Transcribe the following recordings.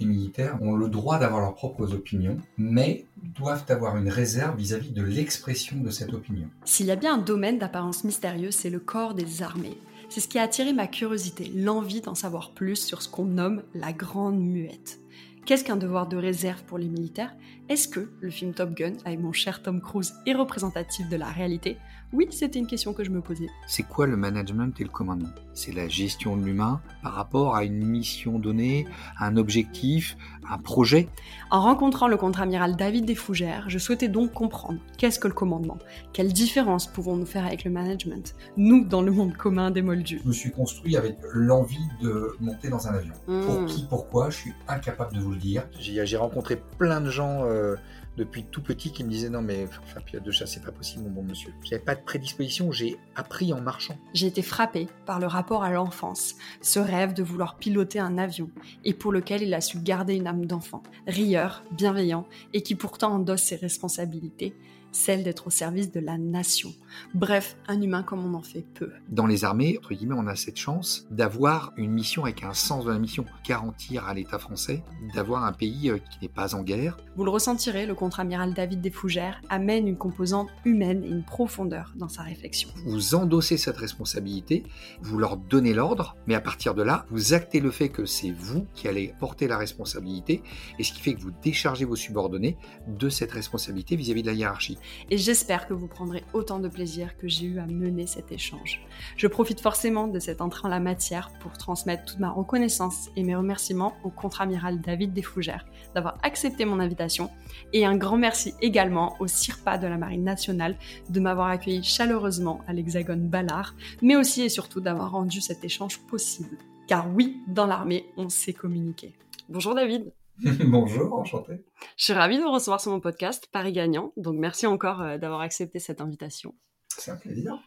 les militaires ont le droit d'avoir leurs propres opinions, mais doivent avoir une réserve vis-à-vis de l'expression de cette opinion. S'il y a bien un domaine d'apparence mystérieuse, c'est le corps des armées. C'est ce qui a attiré ma curiosité, l'envie d'en savoir plus sur ce qu'on nomme la grande muette. Qu'est-ce qu'un devoir de réserve pour les militaires? Est-ce que le film Top Gun, avec mon cher Tom Cruise, est représentatif de la réalité? Oui, c'était une question que je me posais. C'est quoi le management et le commandement? C'est la gestion de l'humain par rapport à une mission donnée, un objectif, un projet? En rencontrant le contre-amiral David Desfougères, je souhaitais donc comprendre qu'est-ce que le commandement? Quelle différence pouvons-nous faire avec le management Nous, dans le monde commun des moldus? Je me suis construit avec l'envie de monter dans un avion. Pour Hmm. qui, pourquoi, je suis incapable de vous le dire. J'ai rencontré plein de gens euh, depuis tout petit qui me disaient non mais faire pilote de chasse c'est pas possible mon bon monsieur. J'avais pas de prédisposition, j'ai appris en marchant. J'ai été frappée par le rapport à l'enfance, ce rêve de vouloir piloter un avion, et pour lequel il a su garder une âme d'enfant, rieur, bienveillant, et qui pourtant endosse ses responsabilités, celle d'être au service de la nation. Bref, un humain comme on en fait peu. Dans les armées, entre guillemets, on a cette chance d'avoir une mission avec un sens de la mission, garantir à l'État français d'avoir un pays euh, qui n'est pas en guerre. Vous le ressentirez, le contre-amiral David Desfougères amène une composante humaine et une profondeur dans sa réflexion. Vous endossez cette responsabilité, vous leur donnez l'ordre, mais à partir de là, vous actez le fait que c'est vous qui allez porter la responsabilité, et ce qui fait que vous déchargez vos subordonnés de cette responsabilité vis-à-vis de la hiérarchie. Et j'espère que vous prendrez autant de plaisir que j'ai eu à mener cet échange. Je profite forcément de cette entrée en la matière pour transmettre toute ma reconnaissance et mes remerciements au contre-amiral David Desfougères d'avoir accepté mon invitation et un grand merci également au CIRPA de la Marine nationale de m'avoir accueilli chaleureusement à l'Hexagone Ballard, mais aussi et surtout d'avoir rendu cet échange possible. Car oui, dans l'armée, on sait communiquer. Bonjour David Bonjour, enchanté. je suis ravie de vous recevoir sur mon podcast Paris Gagnant, donc merci encore euh, d'avoir accepté cette invitation. C'est un plaisir.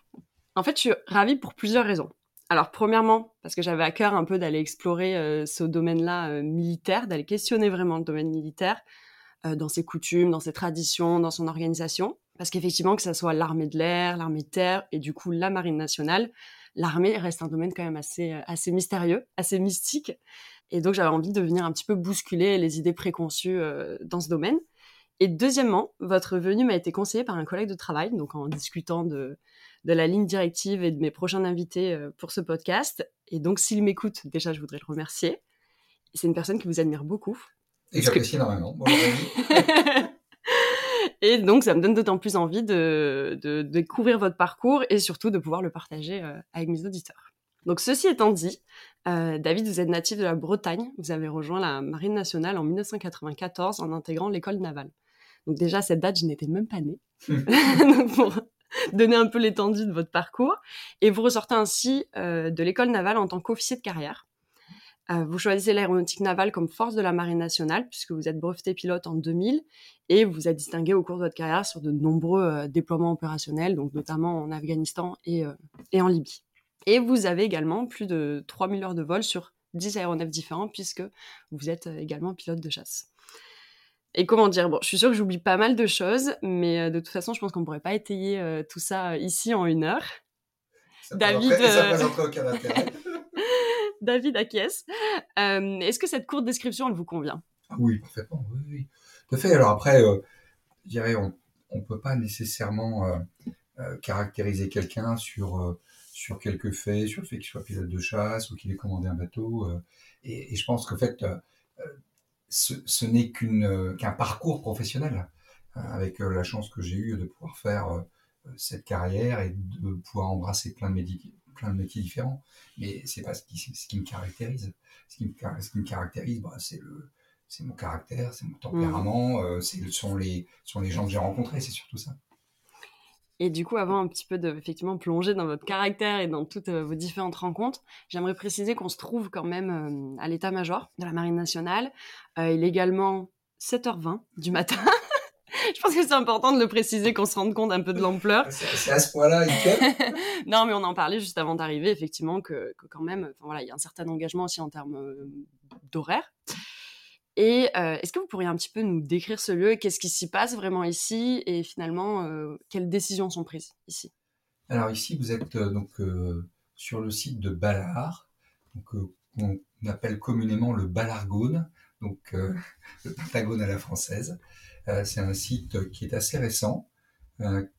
En fait, je suis ravie pour plusieurs raisons. Alors, premièrement, parce que j'avais à cœur un peu d'aller explorer euh, ce domaine-là euh, militaire, d'aller questionner vraiment le domaine militaire euh, dans ses coutumes, dans ses traditions, dans son organisation. Parce qu'effectivement, que ce soit l'armée de l'air, l'armée de terre et du coup la marine nationale, l'armée reste un domaine quand même assez, assez mystérieux, assez mystique. Et donc, j'avais envie de venir un petit peu bousculer les idées préconçues dans ce domaine. Et deuxièmement, votre venue m'a été conseillée par un collègue de travail, donc en discutant de, de la ligne directive et de mes prochains invités euh, pour ce podcast. Et donc, s'il m'écoute, déjà, je voudrais le remercier. C'est une personne qui vous admire beaucoup. Et Est-ce que- j'apprécie énormément. Bonjour, Rémi. et donc, ça me donne d'autant plus envie de, de, de découvrir votre parcours et surtout de pouvoir le partager euh, avec mes auditeurs. Donc, ceci étant dit, euh, David, vous êtes natif de la Bretagne. Vous avez rejoint la Marine nationale en 1994 en intégrant l'école navale. Donc déjà, cette date, je n'étais même pas née. Donc, pour donner un peu l'étendue de votre parcours. Et vous ressortez ainsi euh, de l'école navale en tant qu'officier de carrière. Euh, vous choisissez l'aéronautique navale comme force de la Marine nationale, puisque vous êtes breveté pilote en 2000, et vous êtes distingué au cours de votre carrière sur de nombreux euh, déploiements opérationnels, donc notamment en Afghanistan et, et en Libye. Et vous avez également plus de 3000 heures de vol sur 10 aéronefs différents, puisque vous êtes également pilote de chasse. Et comment dire? Bon, je suis sûre que j'oublie pas mal de choses, mais euh, de toute façon, je pense qu'on pourrait pas étayer euh, tout ça euh, ici en une heure. Ça David, euh. David acquiesce. Euh, Est-ce que cette courte description, elle vous convient? Ah oui, parfaitement. Oui, oui. À fait. Alors après, je dirais, on ne peut pas nécessairement caractériser quelqu'un sur, sur quelques faits, sur le fait qu'il soit pilote de chasse ou qu'il ait commandé un bateau. et, et je pense qu'en fait, ce, ce n'est euh, qu'un parcours professionnel, euh, avec euh, la chance que j'ai eue de pouvoir faire euh, cette carrière et de pouvoir embrasser plein de métiers, plein de métiers différents. Mais c'est pas ce qui, ce qui me caractérise. Ce qui me, car- ce qui me caractérise, bah, c'est le, c'est mon caractère, c'est mon tempérament, euh, c'est ce sont les, ce sont les gens que j'ai rencontrés, c'est surtout ça. Et du coup, avant un petit peu de effectivement plonger dans votre caractère et dans toutes euh, vos différentes rencontres, j'aimerais préciser qu'on se trouve quand même euh, à l'état-major de la Marine nationale. Euh, il est également 7h20 du matin. Je pense que c'est important de le préciser, qu'on se rende compte un peu de l'ampleur. C'est à ce point-là, non, mais on en parlait juste avant d'arriver, effectivement, que, que quand même, voilà, il y a un certain engagement aussi en termes d'horaire. Et est-ce que vous pourriez un petit peu nous décrire ce lieu? Qu'est-ce qui s'y passe vraiment ici? Et finalement, quelles décisions sont prises ici? Alors ici, vous êtes donc sur le site de Ballard, qu'on appelle communément le Ballargone. donc le Pentagone à la française. c'est un site qui est assez récent,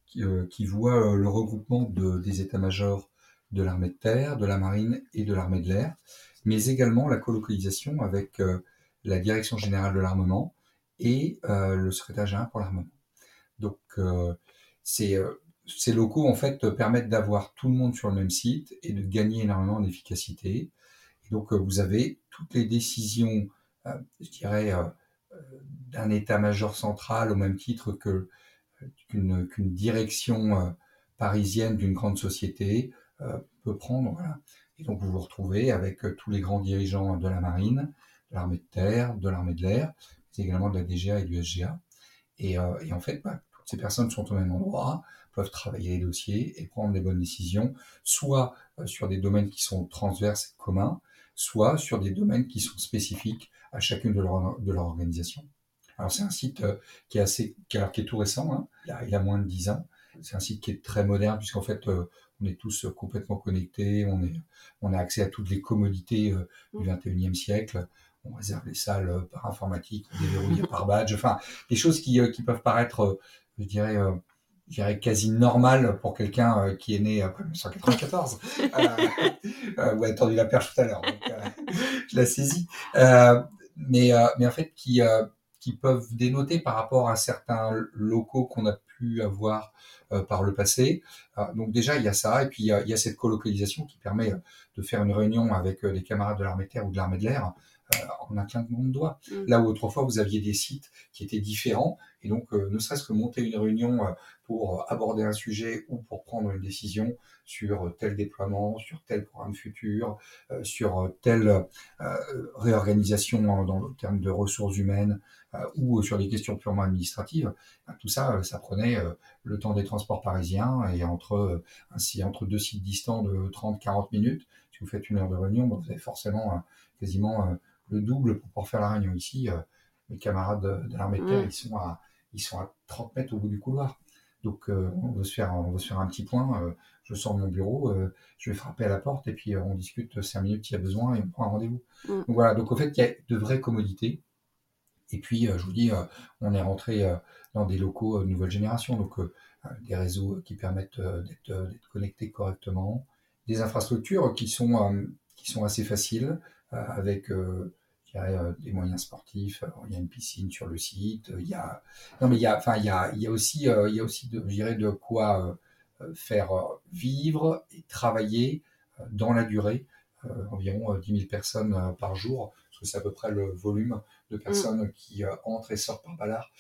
qui, voit le regroupement des états-majors de l'armée de terre, de la marine et de l'armée de l'air, mais également la colocalisation avec la direction générale de l'armement et le secrétaire général pour l'armement. Donc c'est ces locaux en fait permettent d'avoir tout le monde sur le même site et de gagner énormément en efficacité. Et donc vous avez toutes les décisions, je dirais, d'un état-major central au même titre qu'une direction parisienne d'une grande société peut prendre. Et donc vous vous retrouvez avec tous les grands dirigeants de la marine, l'armée de terre, de l'armée de l'air, mais également de la DGA et du SGA. Et, et en fait, bah, toutes ces personnes sont au même endroit, peuvent travailler les dossiers et prendre les bonnes décisions, soit euh, sur des domaines qui sont transverses et communs, soit sur des domaines qui sont spécifiques à chacune de leur, de leur organisation. Alors c'est un site euh, qui est assez, qui, est tout récent, hein. il, a, il, a, moins de 10 ans. C'est un site qui est très moderne puisqu'en fait euh, on est tous complètement connectés, on, est, on a accès à toutes les commodités du 21e mmh. siècle. On réserve les salles par informatique, on déverrouille par badge, enfin des choses qui, qui peuvent paraître, je dirais, je dirais quasi normal pour quelqu'un euh, qui est né après 1994 euh, euh, ou a tendu la perche tout à l'heure. je la saisis. mais, mais en fait, qui, qui peuvent dénoter par rapport à certains locaux qu'on a pu avoir par le passé. donc déjà, il y a ça, et puis il y a, il y a cette colocalisation qui permet de faire une réunion avec des camarades de l'armée de terre ou de l'armée de l'air en un clin de doigt. Mm. Là où autrefois vous aviez des sites qui étaient différents, et donc ne serait-ce que monter une réunion pour aborder un sujet ou pour prendre une décision sur tel déploiement, sur tel programme futur, euh, sur telle euh, réorganisation dans le terme de ressources humaines euh, ou sur des questions purement administratives. Ben, tout ça, ça prenait le temps des transports parisiens et entre ainsi entre deux sites distants de 30-40 minutes, si vous faites une heure de réunion, ben, vous avez forcément quasiment le double pour pouvoir faire la réunion ici. mes camarades de, l'armée de terre, ils sont à ils sont à 30 mètres au bout du couloir. Donc euh, on veut se faire, on veut se faire un petit point. Euh, je sors de mon bureau, euh, je vais frapper à la porte et puis on discute cinq minutes s'il y a besoin et on prend un rendez-vous. Mm. Donc voilà. Donc au fait, il y a de vraies commodités. Et puis je vous dis, on est rentré dans des locaux de nouvelle génération, donc des réseaux qui permettent d'être connectés correctement, des infrastructures qui sont qui sont assez faciles avec il y a euh, des moyens sportifs, il y a une piscine sur le site, il y a non mais il y a enfin il y a, il y a aussi euh, il y a aussi de, je dirais de quoi euh, faire vivre et travailler dans la durée environ 10 000 personnes par jour parce que c'est à peu près le volume de personnes mm. qui entrent et sortent par Ballard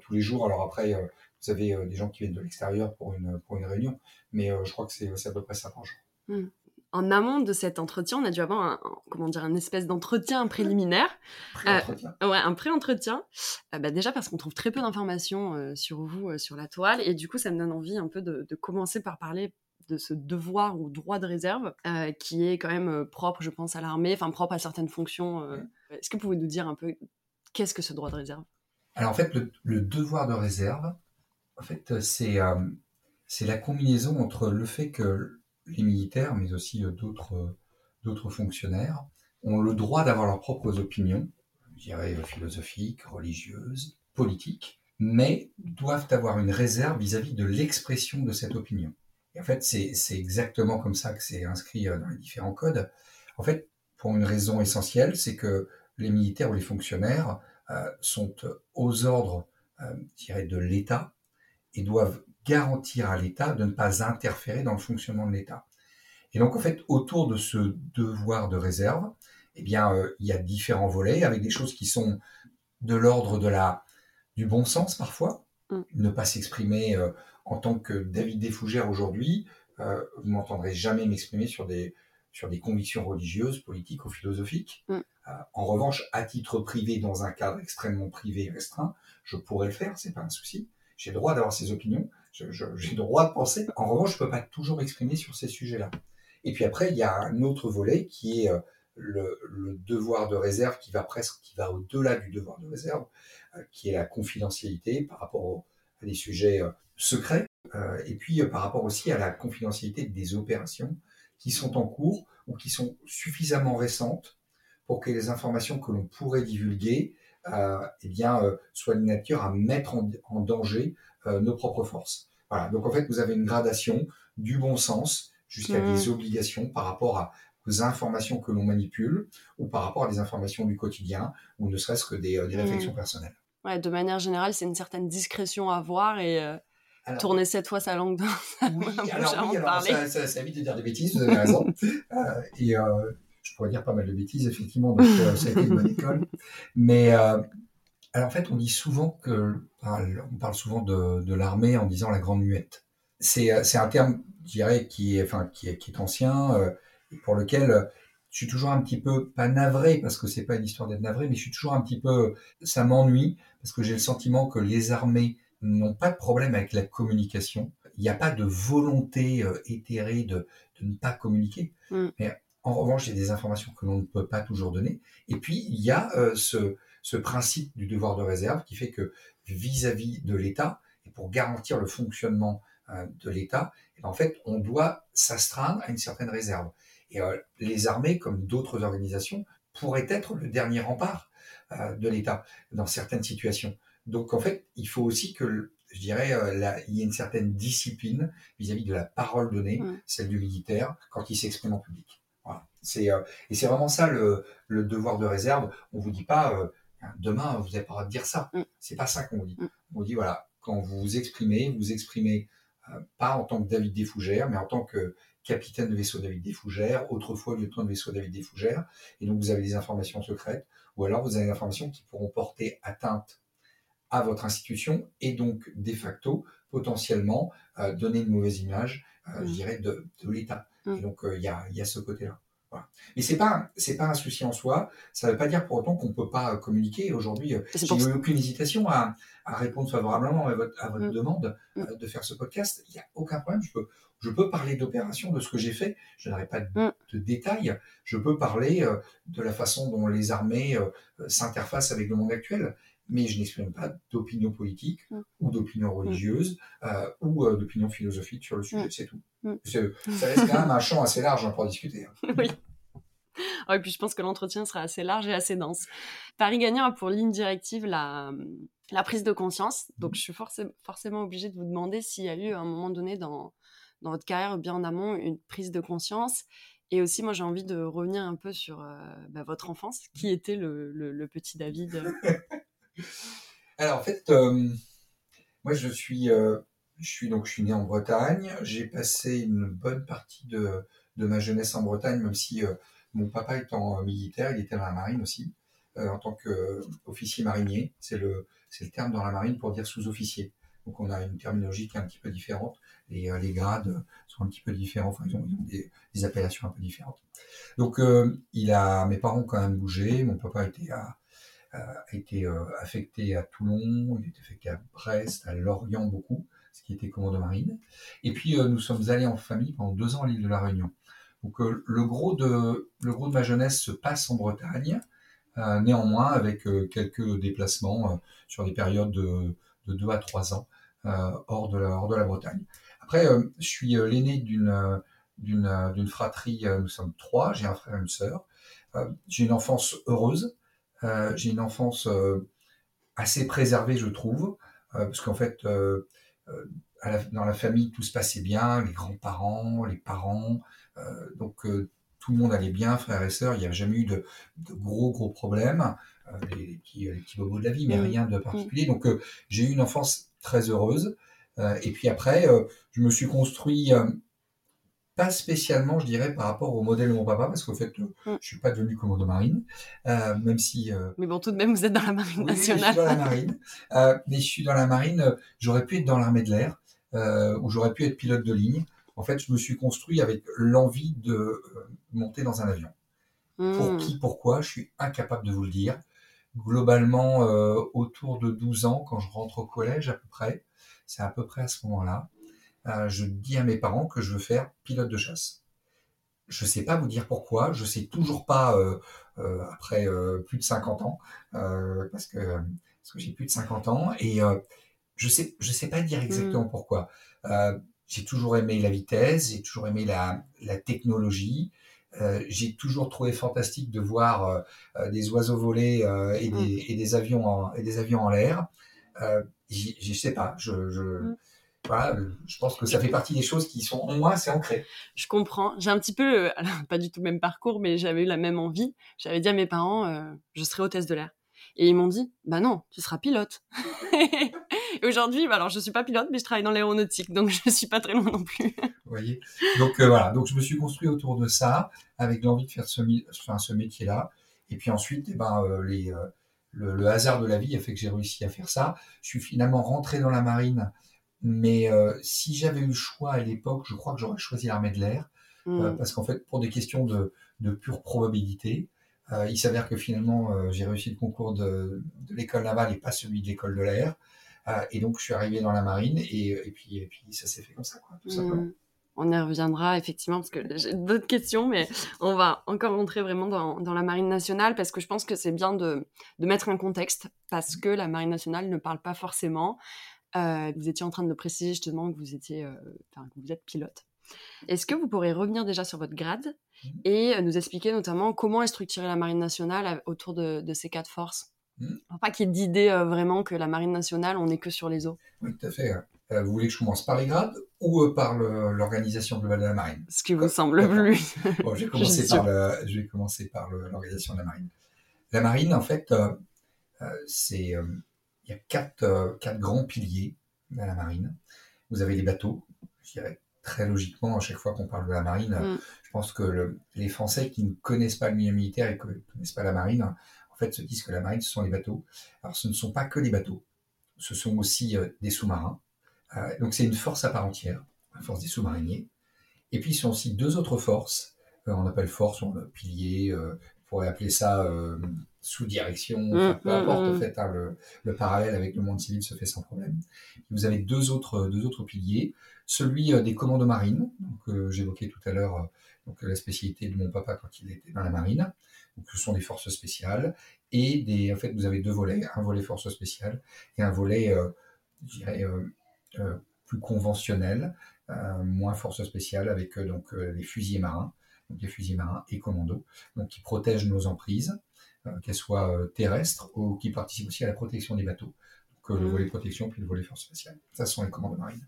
tous les jours alors après vous avez des gens qui viennent de l'extérieur pour une pour une réunion mais je crois que c'est à peu près ça par jour. Mm en amont de cet entretien, on a dû avoir un, comment dire, une espèce d'entretien préliminaire. Pré-entretien. Euh, ouais, un pré-entretien. Euh, bah, déjà parce qu'on trouve très peu d'informations euh, sur vous, sur la toile. Et du coup, ça me donne envie un peu de, commencer par parler de ce devoir ou droit de réserve qui est quand même propre, je pense, à l'armée, enfin propre à certaines fonctions. Est-ce que vous pouvez nous dire un peu qu'est-ce que ce droit de réserve? Alors en fait, le, le, devoir de réserve, en fait, c'est c'est la combinaison entre le fait que les militaires, mais aussi euh, d'autres, euh, d'autres fonctionnaires, ont le droit d'avoir leurs propres opinions, je dirais euh, philosophiques, religieuses, politiques, mais doivent avoir une réserve vis-à-vis de l'expression de cette opinion. Et en fait, c'est, exactement comme ça que c'est inscrit dans les différents codes. En fait, pour une raison essentielle, c'est que les militaires ou les fonctionnaires sont aux ordres, euh, de l'État et doivent garantir à l'État de ne pas interférer dans le fonctionnement de l'État. Et donc, en fait, autour de ce devoir de réserve, eh bien, euh, il y a différents volets avec des choses qui sont de l'ordre de la du bon sens parfois, mm. ne pas s'exprimer euh, en tant que David Desfougères aujourd'hui. Euh, vous m'entendrez jamais m'exprimer sur des sur des convictions religieuses, politiques ou philosophiques. Mm. en revanche, à titre privé, dans un cadre extrêmement privé et restreint, je pourrais le faire, c'est pas un souci. J'ai le droit d'avoir ces opinions, j'ai le droit de penser. En revanche, je peux pas toujours m'exprimer sur ces sujets-là. Et puis après, il y a un autre volet qui est euh, le, devoir de réserve qui va presque, qui va au-delà du devoir de réserve, euh, qui est la confidentialité par rapport à des sujets euh, secrets, et puis par rapport aussi à la confidentialité des opérations qui sont en cours ou qui sont suffisamment récentes pour que les informations que l'on pourrait divulguer euh, eh bien, euh, soient de nature à mettre en, danger nos propres forces. Voilà. Donc en fait, vous avez une gradation du bon sens jusqu'à des mmh. obligations par rapport à, aux informations que l'on manipule ou par rapport à des informations du quotidien ou ne serait-ce que des, des réflexions mmh. personnelles. Ouais, de manière générale, c'est une certaine discrétion à avoir et tourner cette fois sa langue dans sa oui, alors, oui, alors ça, ça, ça, évite de dire des bêtises, vous avez raison. euh, et euh, je pourrais dire pas mal de bêtises, effectivement, donc euh, ça a été une bonne école. Mais euh, alors, en fait, on dit souvent que, on parle souvent de, de l'armée en disant la grande muette. C'est, euh, un terme, je dirais, qui est, enfin, qui est, qui est ancien, euh, pour lequel je suis toujours un petit peu, pas navré, parce que c'est pas une histoire d'être navré, mais je suis toujours un petit peu, ça m'ennuie, parce que j'ai le sentiment que les armées n'ont pas de problème avec la communication. Il n'y a pas de volonté euh, éthérée de, de, ne pas communiquer. Mm. Mais en revanche, il y a des informations que l'on ne peut pas toujours donner. Et puis, il y a euh, ce, ce, principe du devoir de réserve qui fait que vis-à-vis de l'État, et pour garantir le fonctionnement euh, de l'État, eh ben, en fait, on doit s'astreindre à une certaine réserve. Et les armées, comme d'autres organisations, pourraient être le dernier rempart de l'État dans certaines situations. Donc en fait, il faut aussi que, je dirais, euh, il y ait une certaine discipline vis-à-vis de la parole donnée, celle du militaire, quand il s'exprime en public. Voilà. C'est euh, et c'est vraiment ça le, le, devoir de réserve. On vous dit pas euh, demain vous n'avez pas le droit de dire ça. Mm. C'est pas ça qu'on vous dit. Mm. On vous dit voilà quand vous vous exprimez, vous exprimez pas en tant que David Desfougères, mais en tant que capitaine de vaisseau David Desfougères, autrefois lieutenant de vaisseau David Desfougères, et donc vous avez des informations secrètes, ou alors vous avez des informations qui pourront porter atteinte à votre institution et donc de facto potentiellement euh, donner une mauvaise image, euh, je mmh. dirais, de, de l'État. Mmh. Et donc euh, il y, a, y, a, ce côté-là. Voilà. Mais c'est pas c'est pas un souci en soi. Ça ne veut pas dire pour autant qu'on ne peut pas communiquer. Aujourd'hui, j'ai eu aucune hésitation à, à, répondre favorablement à votre, à votre mmh. demande de faire ce podcast. Il n'y a aucun problème. Je peux je peux parler d'opération, de ce que j'ai fait. Je n'aurai pas de, de, détails. Je peux parler de la façon dont les armées s'interfacent avec le monde actuel mais je n'exprime pas d'opinion politique mm. ou d'opinion mm. religieuse euh, ou euh, d'opinion philosophique sur le sujet, mm. c'est tout. Ça reste quand même un champ assez large hein, pour discuter. Hein. Oui. et puis je pense que l'entretien sera assez large et assez dense. Paris Gagnant a pour ligne directive la, la prise de conscience. Donc je suis forcément obligée de vous demander s'il y a eu à un moment donné dans, dans votre carrière, bien en amont, une prise de conscience. Et aussi, moi, j'ai envie de revenir un peu sur euh, bah, votre enfance. Qui était le, le petit David? Alors en fait, euh, moi je suis, euh, je suis donc je suis né en Bretagne. J'ai passé une bonne partie de, de ma jeunesse en Bretagne, même si euh, mon papa étant militaire, il était dans la marine aussi, en tant qu'officier marinier. C'est le, le terme dans la marine pour dire sous-officier. Donc on a une terminologie qui est un petit peu différente. Et les grades sont un petit peu différents. Enfin, ils ont, des, des, appellations un peu différentes. Donc il a, mes parents ont quand même bougé. Mon papa était a été euh, affecté à Toulon, il était affecté à Brest, à Lorient beaucoup, ce qui était commandant marine. Et puis euh, nous sommes allés en famille pendant deux ans à l'île de la Réunion. Donc euh, le gros de ma jeunesse se passe en Bretagne, néanmoins avec quelques déplacements sur des périodes de, de deux à trois ans hors de la Bretagne. Après, je suis l'aîné d'une d'une fratrie. nous sommes trois. J'ai un frère et une sœur. j'ai une enfance heureuse. Euh, j'ai une enfance euh, assez préservée, je trouve, euh, parce qu'en fait, dans la famille, tout se passait bien, les grands-parents, les parents, donc tout le monde allait bien, frères et sœurs, il n'y avait jamais eu de, de gros, gros problèmes, les, petits, les, petits, bobos de la vie, mais rien de particulier. Donc j'ai eu une enfance très heureuse. et puis après, je me suis construit pas spécialement, je dirais, par rapport au modèle de mon papa, parce qu'au fait, euh, mm. je suis pas devenu commando marine, euh, même si. Euh, mais bon, tout de même, vous êtes dans la marine nationale. je suis dans la marine, euh, mais je suis dans la marine. Euh, j'aurais pu être dans l'armée de l'air, ou j'aurais pu être pilote de ligne. En fait, je me suis construit avec l'envie de monter dans un avion. Pour mm. qui, pourquoi, je suis incapable de vous le dire. Globalement, autour de 12 ans, quand je rentre au collège à peu près, c'est à peu près à ce moment-là. Euh, je dis à mes parents que je veux faire pilote de chasse. Je sais pas vous dire pourquoi, je sais toujours pas euh, euh, après plus de 50 ans, parce que, parce que j'ai plus de 50 ans, et je sais, je sais pas dire exactement mm. pourquoi. J'ai toujours aimé la vitesse, j'ai toujours aimé la, la technologie, j'ai toujours trouvé fantastique de voir des oiseaux voler et, Mm. des, et des avions en, et des avions en l'air. J'y- Je sais pas, je, je, Mm. voilà, je pense que ça fait partie des choses qui sont en moi, c'est ancré. Je comprends. J'ai un petit peu, euh, alors, pas du tout le même parcours, mais j'avais eu la même envie. J'avais dit à mes parents, euh, je serai hôtesse de l'air. Et ils m'ont dit, bah non, tu seras pilote. Et aujourd'hui, bah alors je suis pas pilote, mais je travaille dans l'aéronautique, donc je suis pas très loin non plus. Vous voyez Donc euh, voilà, donc je me suis construit autour de ça, avec l'envie de faire ce, mi- enfin, ce métier-là. Et puis ensuite, eh ben, euh, les, euh, le, le hasard de la vie a fait que j'ai réussi à faire ça. Je suis finalement rentré dans la marine, mais si j'avais eu le choix à l'époque, je crois que j'aurais choisi l'armée de l'air, euh, Mm. parce qu'en fait, pour des questions de, de pure probabilité, euh, il s'avère que finalement, euh, j'ai réussi le concours de, de l'école navale et pas celui de l'école de l'air. Euh, et donc, je suis arrivé dans la marine, et, et, puis, et puis ça s'est fait comme ça, quoi, tout simplement. Mm. On y reviendra effectivement parce que j'ai d'autres questions, mais on va encore rentrer vraiment dans, dans la Marine nationale parce que je pense que c'est bien de, de mettre un contexte parce que la Marine nationale ne parle pas forcément. Euh, vous étiez en train de me préciser justement que vous étiez, euh, enfin, que vous êtes pilote. Est-ce que vous pourrez revenir déjà sur votre grade Mhm. et nous expliquer notamment comment est structurée la Marine nationale autour de, de ces quatre forces? Pour Pas qu'il y ait d'idée euh, vraiment que la Marine nationale, on n'est que sur les eaux. Oui, tout à fait. Euh, vous voulez que je commence par les grades ou euh, par le- l'organisation globale de la marine? Ce qui vous semble D'accord. plus. Bon, je vais commencer par, le- je vais commencer par le- l'organisation de la marine. La marine, en fait, c'est il y a quatre, quatre grands piliers à la marine. Vous avez les bateaux, je dirais très logiquement, à chaque fois qu'on parle de la marine, euh, Mm. je pense que le- les Français qui ne connaissent pas le milieu militaire et qui ne connaissent pas la marine, en fait, se disent que la marine, ce sont les bateaux. Alors, ce ne sont pas que les bateaux, ce sont aussi euh, des sous-marins. Euh, donc, c'est une force à part entière, la force des sous-mariniers. Et puis, ils sont aussi deux autres forces. Euh, on appelle force, on a pilier, on pourrait appeler ça sous-direction, enfin, Mm, peu mm, importe, mm. en fait, hein, le, le parallèle avec le monde civil se fait sans problème. Vous avez deux autres, deux autres piliers. Celui des commandos marines, euh, j'évoquais tout à l'heure donc, la spécialité de mon papa quand il était dans la marine. Donc, ce sont des forces spéciales. Et des, en fait, vous avez deux volets, un volet force spéciale et un volet, euh, je dirais, euh, euh, plus conventionnel, moins force spéciale, avec donc les fusiliers marins, donc les fusiliers marins et commandos, donc qui protègent nos emprises, qu'elles soient terrestres ou qui participent aussi à la protection des bateaux. Donc le Mhm. volet protection puis le volet force spéciale. Ça, ce sont les commandos marines.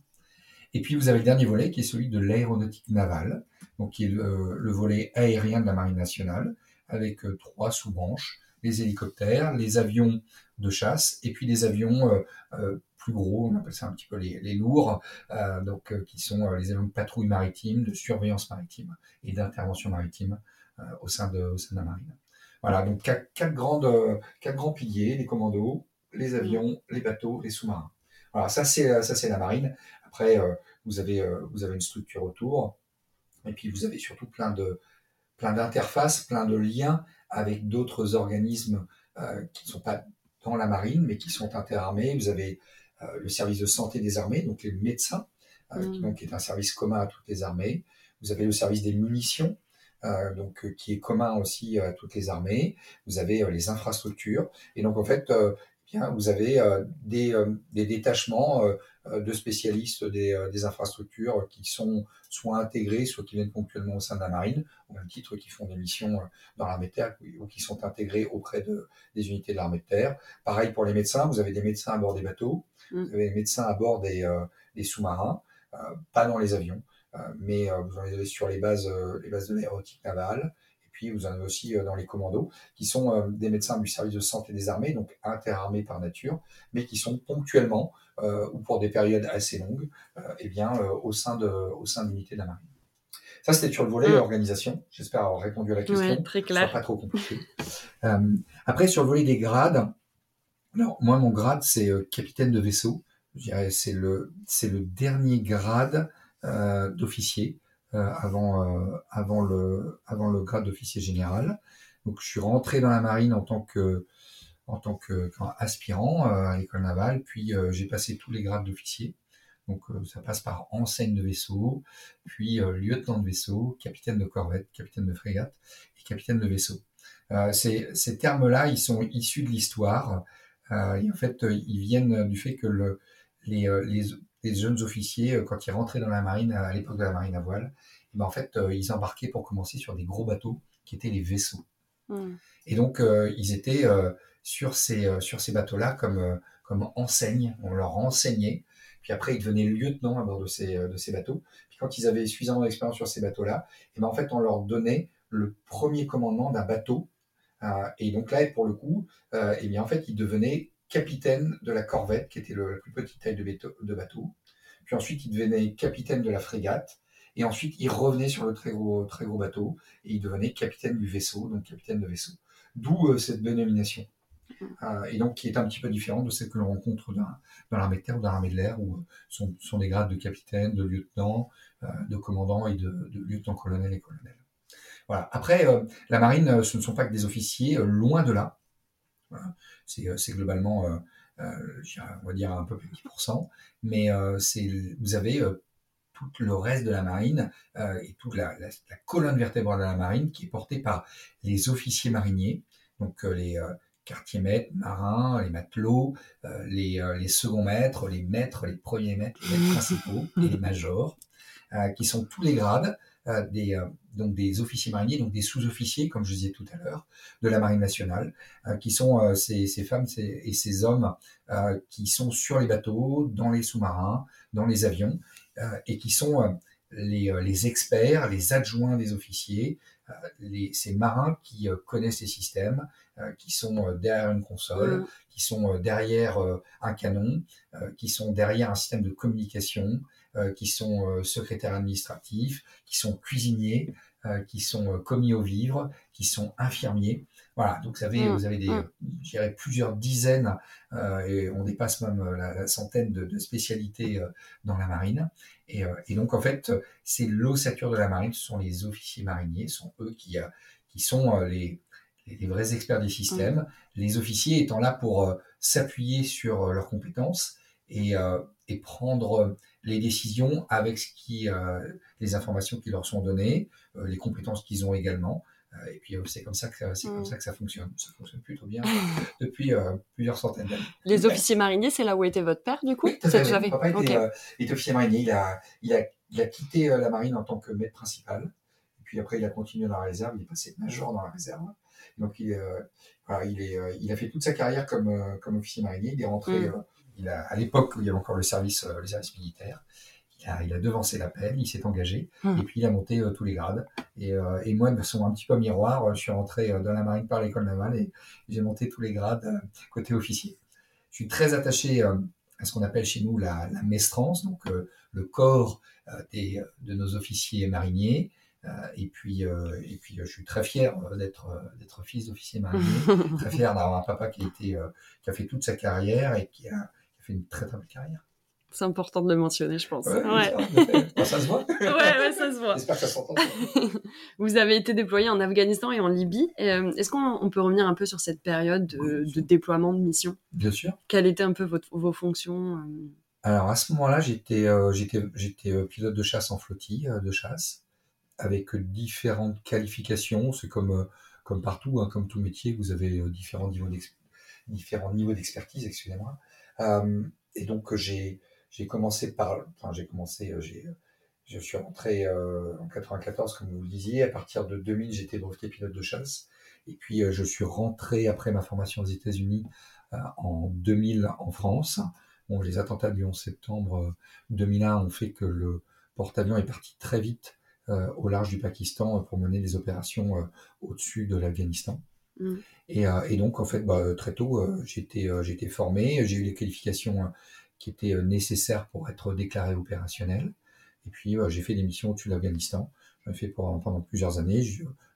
Et puis vous avez le dernier volet qui est celui de l'aéronautique navale, donc qui est le, le volet aérien de la marine nationale, avec euh, trois sous-branches les hélicoptères, les avions de chasse et puis les avions euh, euh, plus gros, on appelle ça un petit peu les, les lourds, euh, donc euh, qui sont euh, les avions de patrouille maritime, de surveillance maritime et d'intervention maritime euh, au sein de au sein de la marine. Voilà, donc quatre, quatre grandes euh, quatre grands piliers les commandos, les avions, les bateaux, les sous-marins. Voilà, ça c'est ça c'est la marine. Après euh, vous avez euh, vous avez une structure autour et puis vous avez surtout plein de plein d'interfaces, plein de liens avec d'autres organismes euh, qui ne sont pas dans la marine, mais qui sont interarmés. Vous avez le service de santé des armées, donc les médecins, qui Mm. donc est un service commun à toutes les armées. Vous avez le service des munitions, euh, donc euh, qui est commun aussi à toutes les armées. Vous avez euh, les infrastructures, et donc en fait, euh, bien, vous avez des, des détachements de spécialistes des, euh, des infrastructures qui sont soit intégrés, soit qui viennent ponctuellement au sein de la marine, au même titre qui font des missions euh, dans l'armée de terre ou qui sont intégrés auprès de, des unités de l'armée de terre. Pareil pour les médecins, vous avez des médecins à bord des bateaux, Mm. vous avez des médecins à bord des, euh, des sous-marins, euh, pas dans les avions, euh, mais euh, vous en avez sur les bases, euh, les bases de l'aéronautique navale. Et puis vous en avez aussi euh, dans les commandos, qui sont euh, des médecins du service de santé des armées, donc interarmés par nature, mais qui sont ponctuellement euh, ou pour des périodes assez longues, euh, eh bien, euh, au sein de, au sein de l'unité de la marine. Ça, c'était sur le volet Mm. organisation. J'espère avoir répondu à la question. Très clair. pas trop compliqué. Euh, après, sur le volet des grades, alors moi, mon grade, c'est euh, capitaine de vaisseau. Je dirais, c'est le, c'est le dernier grade euh, d'officier euh, avant, euh, avant, le, avant le grade d'officier général. Donc, je suis rentré dans la marine en tant que, en tant que quand- aspirant euh, à l'école navale, puis euh, j'ai passé tous les grades d'officier. Donc, euh, ça passe par enseigne de vaisseau, puis lieutenant de vaisseau, capitaine de corvette, capitaine de frégate et capitaine de vaisseau. Ces, ces termes-là, ils sont issus de l'histoire. Et en fait, ils viennent du fait que le, les, les, les jeunes officiers, quand ils rentraient dans la marine, à l'époque de la marine à voile, ben, en fait, ils embarquaient pour commencer sur des gros bateaux qui étaient les vaisseaux. Hmm. Et donc, ils étaient sur ces, sur ces bateaux-là comme, comme enseigne. On leur enseignait. Puis après, ils devenaient lieutenants à bord de ces, de ces bateaux. Puis quand ils avaient suffisamment d'expérience sur ces bateaux-là, et ben, en fait, on leur donnait le premier commandement d'un bateau. et donc là, pour le coup, et bien, en fait, ils devenaient capitaine de la corvette, qui était le, la plus petite taille de, de bateau. Puis ensuite, il devenait capitaine de la frégate. Et ensuite, il revenait sur le très gros, très gros bateau et il devenait capitaine du vaisseau, donc capitaine de vaisseau. D'où euh, cette dénomination. Euh, et donc, qui est un petit peu différente de celle que l'on rencontre dans, dans l'armée de terre ou dans l'armée de l'air, où euh, sont, sont, des grades de capitaine, de lieutenant, de commandant et de, lieutenant-colonel et colonel. Voilà. Après, la marine, ce ne sont pas que des officiers, loin de là. Voilà. C'est globalement, on va dire un peu plus de 10%, mais vous avez tout le reste de la marine euh, et toute la, colonne vertébrale de la marine qui est portée par les officiers mariniers, donc euh, les euh, quartiers maîtres, marins, les matelots, les, les seconds maîtres, les maîtres, les premiers maîtres, les maîtres principaux et les majors, qui sont tous les grades des, donc des officiers mariniers, donc des sous-officiers, comme je disais tout à l'heure, de la marine nationale, qui sont ces, ces, femmes et ces hommes qui sont sur les bateaux, dans les sous-marins, dans les avions, euh, et qui sont euh, les, euh, les, experts, les adjoints des officiers, les, ces marins qui connaissent les systèmes, qui sont derrière une console, qui sont derrière un canon, qui sont derrière un système de communication, qui sont secrétaires administratifs, qui sont cuisiniers, qui sont commis aux vivres, qui sont infirmiers. Voilà, donc vous avez, mmh, vous avez des, mmh. plusieurs dizaines, euh, et on dépasse même euh, la, centaine de, de spécialités euh, dans la marine. Et, euh, et, donc en fait, c'est l'ossature de la marine, ce sont les officiers mariniers, ce sont eux qui, qui sont les, les, vrais experts des systèmes. Mmh. Les officiers étant là pour s'appuyer sur leurs compétences et, et prendre les décisions avec ce qui, les informations qui leur sont données, les compétences qu'ils ont également. Euh, et puis euh, c'est comme ça que c'est comme mm. ça que ça fonctionne. Ça fonctionne plutôt bien depuis euh, plusieurs centaines d'années. Les officiers mariniers, c'est là où était votre père du coup? Oui, Mon papa était, officier marinier. Il a, il a, il a quitté la marine en tant que maître principal. Et puis après, il a continué dans la réserve. Il est passé major dans la réserve. Donc il, voilà, il, est, il a fait toute sa carrière comme, comme officier marinier. Il est rentré. Mm. il a, à l'époque où il y avait encore le service, le service militaire, il a, devancé l'appel, il s'est engagé, hmm. et puis il a monté euh, tous les grades. Et, euh, et, moi, de façon un petit peu miroir, euh, je suis rentré dans la marine par l'école navale et j'ai monté tous les grades côté officier. Je suis très attaché à ce qu'on appelle chez nous la, la mestrance, donc le corps des, de nos officiers mariniers. Et puis, et puis, je suis très fier d'être d'être fils d'officier marinier, très fier d'avoir un papa qui a été, qui a fait toute sa carrière et qui a, qui a fait une très très belle carrière. C'est important de le mentionner, je pense. Ouais, ouais. Ça, se voit. ouais, ouais, ça se voit. J'espère que ça s'entend. Vous avez été déployé en Afghanistan et en Libye. Euh, est-ce qu'on peut revenir un peu sur cette période de, de déploiement de mission? Bien sûr. Quelles étaient un peu votre, vos fonctions euh? Alors à ce moment-là, j'étais euh, j'étais j'étais pilote de chasse en flottille de chasse avec différentes qualifications. C'est comme comme partout, hein, comme tout métier, vous avez différents niveaux différents niveaux d'expertise. Excusez-moi. et donc j'ai j'ai commencé par, enfin j'ai commencé, euh, j'ai, je suis rentré euh, en 94 comme vous le disiez. À partir de 2000, j'étais breveté pilote de chasse. Et puis euh, je suis rentré après ma formation aux États-Unis en 2000 en France. Bon, les attentats du 11 septembre 2001 ont fait que le porte-avions est parti très vite au large du Pakistan pour mener des opérations au-dessus de l'Afghanistan. Mm. Et, et, donc, en fait, bah, très tôt, j'ai été formé, j'ai eu les qualifications qui était euh, nécessaire pour être déclaré opérationnel. Et puis euh, j'ai fait des missions au-dessus de l'Afghanistan. J'en ai fait pour, pendant plusieurs années.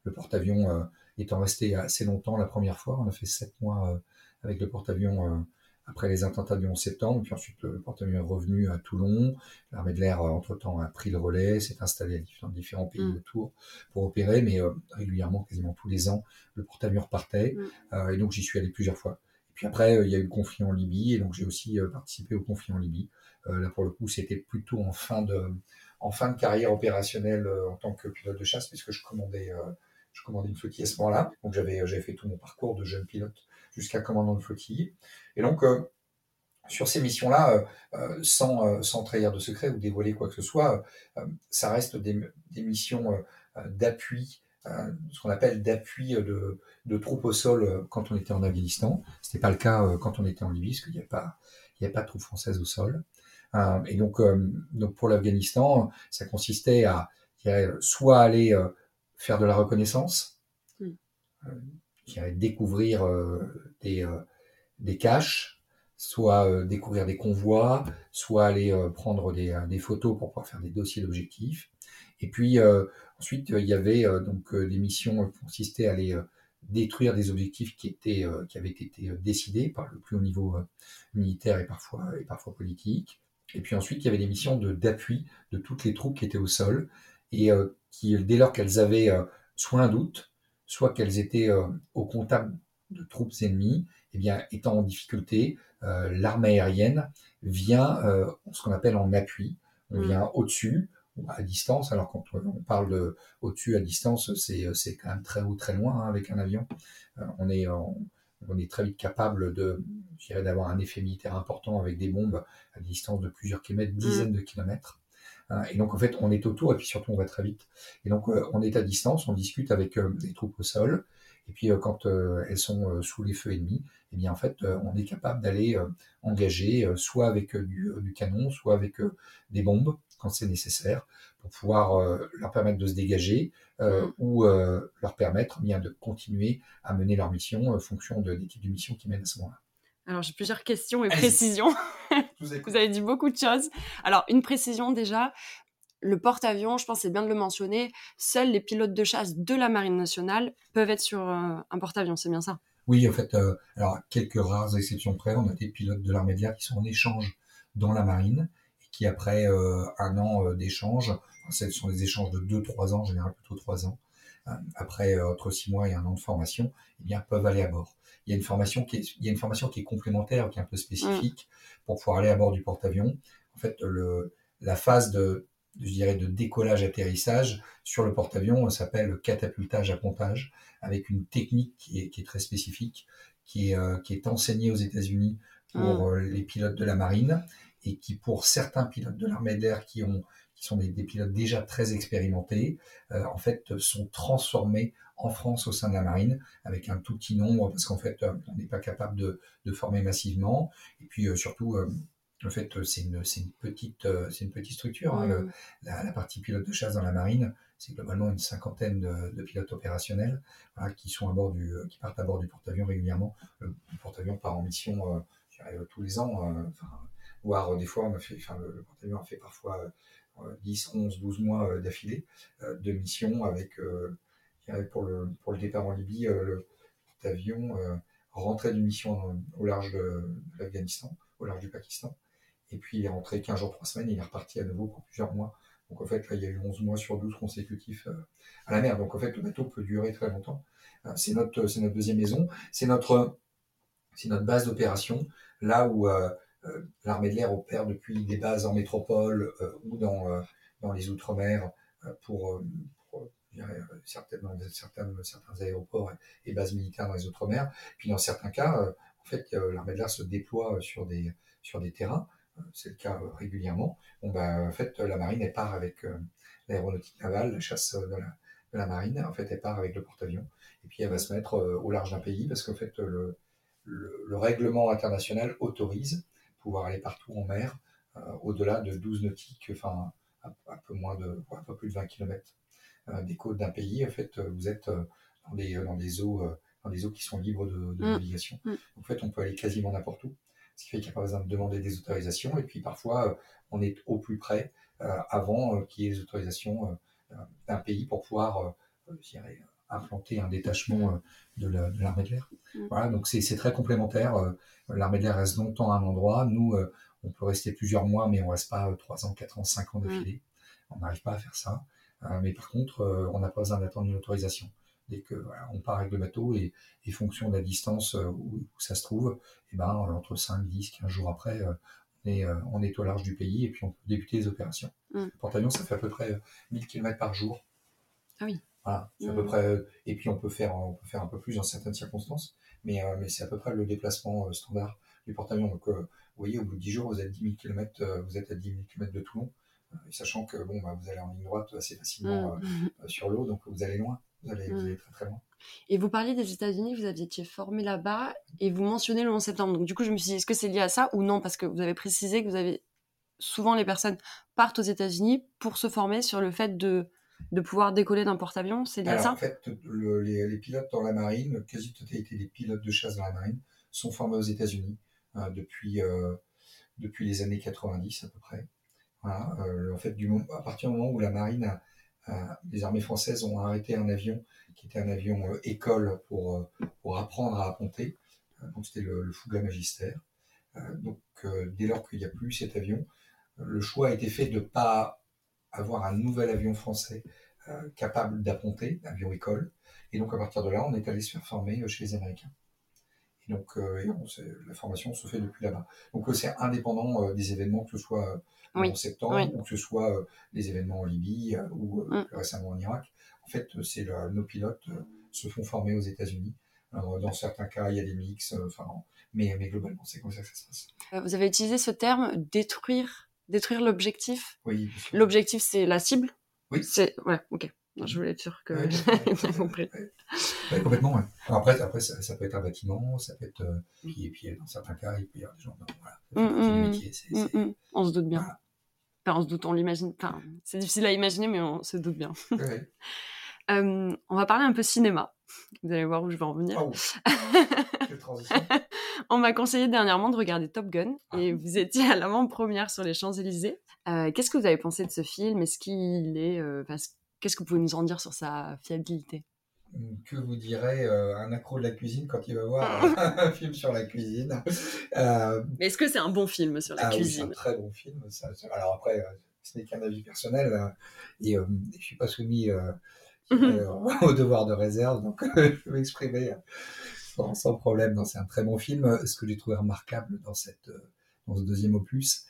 le porte-avions euh, étant resté assez longtemps la première fois, on a fait sept mois avec le porte-avions après les attentats du 11 septembre. Et puis ensuite, le porte-avions est revenu à Toulon. L'armée de l'air, entre-temps, a pris le relais, s'est installé dans différents pays mm. autour pour opérer, mais régulièrement, quasiment tous les ans, le porte-avions repartait. Mm. et donc, j'y suis allé plusieurs fois. Puis après, euh, il y a eu le conflit en Libye, et donc j'ai aussi euh, participé au conflit en Libye. Euh, là, pour le coup, c'était plutôt en fin de, en fin de carrière opérationnelle en tant que pilote de chasse, puisque je commandais, je commandais une flottille à ce moment-là. Donc j'avais, j'avais fait tout mon parcours de jeune pilote jusqu'à commandant de flottille. Et donc, sur ces missions-là, sans, sans trahir de secret ou dévoiler quoi que ce soit, ça reste des, des missions d'appui, ce qu'on appelle d'appui de, de, troupes au sol quand on était en Afghanistan. Ce n'était pas le cas quand on était en Libye, parce qu'il n'y a pas, pas de troupes françaises au sol. et donc, donc pour l'Afghanistan, ça consistait à soit aller faire de la reconnaissance, mm. découvrir des, des caches, soit euh, découvrir des convois, soit aller euh, prendre des, euh, des, photos pour pouvoir faire des dossiers d'objectifs. Et puis ensuite, il y avait donc des missions qui consistaient à aller détruire des objectifs qui étaient qui avaient été décidés par le plus haut niveau militaire et parfois et parfois politique. Et puis ensuite, il y avait des missions d'appui de, toutes les troupes qui étaient au sol et qui, dès lors qu'elles avaient soit un doute, soit qu'elles étaient au contact de troupes ennemies, eh bien, étant en difficulté, euh, l'armée aérienne vient euh, ce qu'on appelle en appui. On mm. vient au-dessus, à distance. Alors quand on parle de au-dessus, à distance, c'est c'est quand même très haut, très loin hein, avec un avion. Euh, on est on est très vite capable de, d'avoir un effet militaire important avec des bombes à distance de plusieurs kilomètres, dizaines mm. de kilomètres. Et donc en fait, on est autour et puis surtout on va très vite. Et donc on est à distance, on discute avec les troupes au sol. Et puis quand elles sont sous les feux ennemis, eh bien en fait, euh, on est capable d'aller euh, engager euh, soit avec du, canon, soit avec des bombes quand c'est nécessaire, pour pouvoir leur permettre de se dégager mmh. ou leur permettre eh bien de continuer à mener leur mission en fonction de, des types de missions qu'ils mènent à ce moment-là. Alors j'ai plusieurs questions et précisions. Vous avez dit beaucoup de choses. Alors une précision déjà, le porte-avions, je pense c'est bien de le mentionner, seuls les pilotes de chasse de la Marine nationale peuvent être sur un porte-avions, c'est bien ça? Oui, en fait, euh, alors quelques rares exceptions près, on a des pilotes de l'armée de l'air qui sont en échange dans la marine et qui après euh, un an euh, d'échange, ce sont des échanges de 2-3 ans, en général plutôt 3 ans, après entre 6 mois et un an de formation, eh bien peuvent aller à bord. Il y a une formation qui est, il y a une formation qui est complémentaire, qui est un peu spécifique pour pouvoir aller à bord du porte-avions. En fait, le, la phase de je dirais, de décollage-atterrissage sur le porte-avions s'appelle catapultage à pontage, avec une technique qui est, qui est très spécifique, qui est, euh, qui est enseignée aux États-Unis pour mmh. euh, les pilotes de la marine et qui, pour certains pilotes de l'armée de l'air qui, ont, qui sont des, des pilotes déjà très expérimentés, euh, en fait, sont transformés en France au sein de la marine avec un tout petit nombre parce qu'en fait, on n'est pas capable de, de, former massivement et puis surtout en fait, euh, c'est une, une, petite, euh, c'est une petite structure. Hein, la, partie pilote de chasse dans la marine, c'est globalement une cinquantaine de, pilotes opérationnels qui sont à bord du, euh, qui partent à bord du porte-avions régulièrement. Le, porte-avions part en mission tous les ans, voire des fois, on a fait, enfin, le, porte-avions a fait parfois 10, 11, 12 mois d'affilée de mission avec, pour le, pour le départ en Libye, porte-avions rentrait d'une mission au large de l'Afghanistan, au large du Pakistan et puis il est rentré 15 jours, 3 semaines, et il est reparti à nouveau pour plusieurs mois. Donc en fait, là, il y a eu 11 mois sur 12 consécutifs euh, à la mer. Donc en fait, le bateau peut durer très longtemps. Euh, c'est notre, c'est notre deuxième maison. C'est notre, c'est notre base d'opération, là où euh, l'armée de l'air opère depuis des bases en métropole ou dans, dans les Outre-mer pour, pour certains, aéroports et, bases militaires dans les Outre-mer. Puis dans certains cas, en fait, l'armée de l'air se déploie sur des, sur des terrains. C'est le cas régulièrement, bon, bah, en fait, la marine, part avec euh, l'aéronautique navale, la chasse de la, marine, en fait, elle part avec le porte-avions, et puis elle va se mettre euh, au large d'un pays, parce qu'en fait, le, le, règlement international autorise pouvoir aller partout en mer, euh, au-delà de 12 nautiques, enfin, un, peu moins de, un peu plus de 20 km des côtes d'un pays, en fait, vous êtes dans des, dans des eaux, dans des eaux qui sont libres de, de mmh. navigation. Mmh. En fait, on peut aller quasiment n'importe où ce qui fait qu'il n'y a pas besoin de demander des autorisations. Et puis parfois, euh, on est au plus près euh, avant euh, qu'il y ait les autorisations d'un pays pour pouvoir implanter un détachement de l'armée de l'air. Mm. Voilà, donc c'est très complémentaire. L'armée de l'air reste longtemps à un endroit. Nous, on peut rester plusieurs mois, mais on ne reste pas 3 ans, 4 ans, 5 ans d'affilée. On n'arrive pas à faire ça. mais par contre, on n'a pas besoin d'attendre une autorisation dès que on part avec le bateau et, et fonction de la distance euh, où, ça se trouve, et eh ben entre 5, 10, 15 jours après, euh, on est, euh, on est au large du pays et puis on peut débuter les opérations. Mm. Porte-avions, ça fait à peu près 1000 km par jour. Ah oui. Voilà, c'est à peu mm. près. Et puis on peut faire, on peut faire un peu plus dans certaines circonstances, mais, mais c'est à peu près le déplacement standard du porte-avions. Donc, vous voyez, au bout de 10 jours, vous êtes, 10 000 km, vous êtes à 10 000 km de Toulon, sachant que bon, bah, vous allez en ligne droite assez facilement mmh. sur l'eau, donc vous allez loin, vous allez, vous allez très très loin. Et vous parliez des États-Unis, vous aviez été formé là-bas et vous mentionnez le 11 septembre. Donc du coup, je me suis dit, est-ce que c'est lié à ça ou non? Parce que vous avez précisé que vous avez souvent les personnes partent aux États-Unis pour se former sur le fait de, de pouvoir décoller d'un porte-avions. C'est lié à ça En fait, les, pilotes dans la marine, quasi totalité des pilotes de chasse dans la marine, sont formés aux États-Unis hein, depuis, euh, depuis les années 90 à peu près. Euh, en fait, du moment, à partir du moment où la marine a les armées françaises ont arrêté un avion qui était un avion euh, école pour, pour apprendre à apponter. donc c'était le, le Fouga Magister. donc dès lors qu'il n'y a plus cet avion, le choix a été fait de ne pas avoir un nouvel avion français capable d'apponter, avion école. Et donc à partir de là, on est allé se faire former chez les Américains. Et donc la formation se fait depuis là-bas. Donc c'est indépendant des événements, que ce soit en septembre, ou que ce soit euh, les événements en Libye euh, ou euh, mm. plus récemment en Irak. En fait, c'est nos pilotes se font former aux États-Unis. dans certains cas, il y a des mix, enfin, mais, mais globalement, c'est comme ça que ça se passe. Vous avez utilisé ce terme détruire, détruire l'objectif. Oui. L'objectif, c'est la cible. Oui. C'est ouais, ok. je voulais être sûr que j'avais bien compris. complètement, ouais. après, après ça, peut être un bâtiment, ça peut être. et puis, dans certains cas, il peut y avoir des gens. Voilà, mm, mm, métier, On se doute bien on se doute, on l'imagine. Enfin, c'est difficile à imaginer, mais on se doute bien. Euh, on va parler un peu cinéma. Vous allez voir où je vais en venir. Oh. on m'a conseillé dernièrement de regarder Top Gun ah. et vous étiez à l'avant-première sur les Champs-Élysées. Euh, qu'est-ce que vous avez pensé de ce film? Est-ce qu'il est. Euh, qu'est-ce que vous pouvez nous en dire sur sa fiabilité? Que vous dirait un accro de la cuisine quand il va voir un film sur la cuisine? Mais est-ce que c'est un bon film sur la cuisine ah oui, C'est un très bon film. alors après, ce n'est qu'un avis personnel et je ne suis pas soumis au devoir de réserve, donc je vais m'exprimer sans, problème. C'est un très bon film. Ce que j'ai trouvé remarquable dans, cette, dans ce deuxième opus,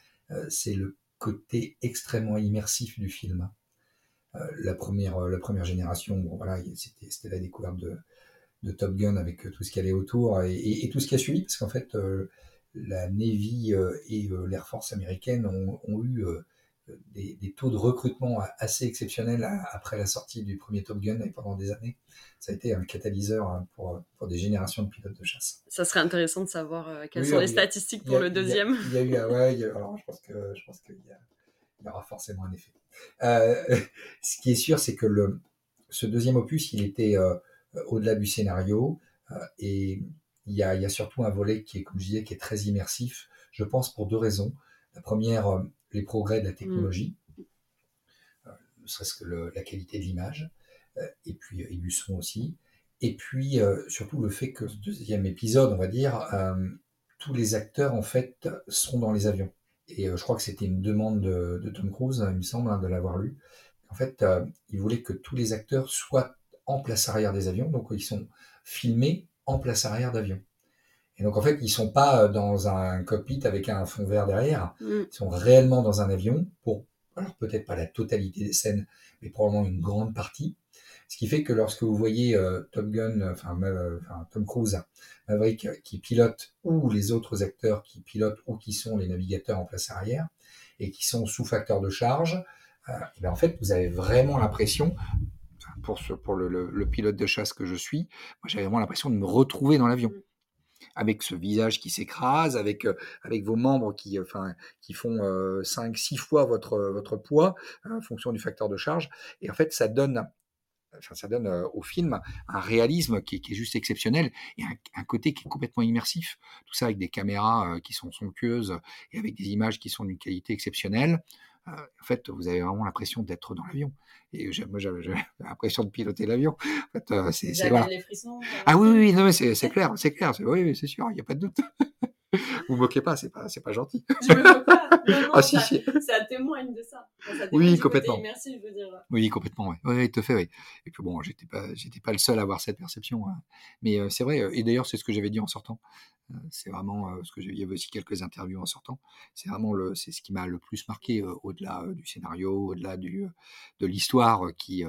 c'est le côté extrêmement immersif du film. Euh, la première la première génération bon voilà c'était la découverte de, Top Gun avec tout ce qui allait autour et, tout ce qui a suivi parce qu'en fait euh, la Navy euh, et l'Air Force américaine ont, eu des, taux de recrutement assez exceptionnels après la sortie du premier Top Gun et pendant des années. Ça a été un catalyseur hein, pour, pour des générations de pilotes de chasse. Ça serait intéressant de savoir quelles sont les statistiques pour le deuxième. Il y a eu, ouais, alors je pense que je pense qu'il y il y aura forcément un effet. Euh, ce qui est sûr, c'est que le, ce deuxième opus, il était euh, au-delà du scénario euh, et il y, a, il y, a, surtout un volet qui est, comme je disais, qui est très immersif. Je pense pour deux raisons. La première, les progrès de la technologie, mm. ne serait-ce que le, la qualité de l'image, et puis et du son aussi. Et puis surtout le fait que ce deuxième épisode, on va dire, tous les acteurs en fait sont dans les avions. Et euh, je crois que c'était une demande de, Tom Cruise, il me semble, hein, de l'avoir lu. En fait, euh, il voulait que tous les acteurs soient en place arrière des avions, donc ils sont filmés en place arrière d'avion. Et donc en fait, ils sont pas euh, dans un cockpit avec un fond vert derrière, mm. ils sont réellement dans un avion pour, alors peut-être pas la totalité des scènes, mais probablement une grande partie. Ce qui fait que lorsque vous voyez euh, Top Gun, euh, enfin, Tom Cruise, Maverick, euh, qui pilote, ou les autres acteurs qui pilotent, ou qui sont les navigateurs en place arrière, et qui sont sous facteur de charge, ben, en fait, vous avez vraiment l'impression, pour, ce, pour le, pilote de chasse que je suis, moi j'avais vraiment l'impression de me retrouver dans l'avion avec ce visage qui s'écrase, avec, avec vos membres qui, enfin, qui font 5-6 fois votre, votre poids en fonction du facteur de charge. Et en fait, ça donne ça donne au film un réalisme qui, est juste exceptionnel et un, côté qui est complètement immersif. Tout ça avec des caméras qui sont somptueuses et avec des images qui sont d'une qualité exceptionnelle. Euh, en fait, vous avez vraiment l'impression d'être dans l'avion. Et moi, j'avais l'impression de piloter l'avion. En fait, c'est, les frissons. Ah oui, oui, non, c'est, clair, c'est clair. oui, c'est sûr, il n'y a pas de doute. vous moquez pas, c'est pas, c'est pas gentil. Je me moque pas. ah, ça, si, ça témoigne de ça. ça oui, complètement. Merci, je veux dire. Oui, complètement, ouais. Oui, tout à fait, oui. Et puis bon, j'étais pas, j'étais pas le seul à avoir cette perception. Hein. Mais euh, c'est vrai, euh, et d'ailleurs, c'est ce que j'avais dit en sortant. Euh, c'est vraiment ce que il y avait aussi quelques interviews en sortant. C'est vraiment le, c'est ce qui m'a le plus marqué au-delà du scénario, au-delà du, de l'histoire qui,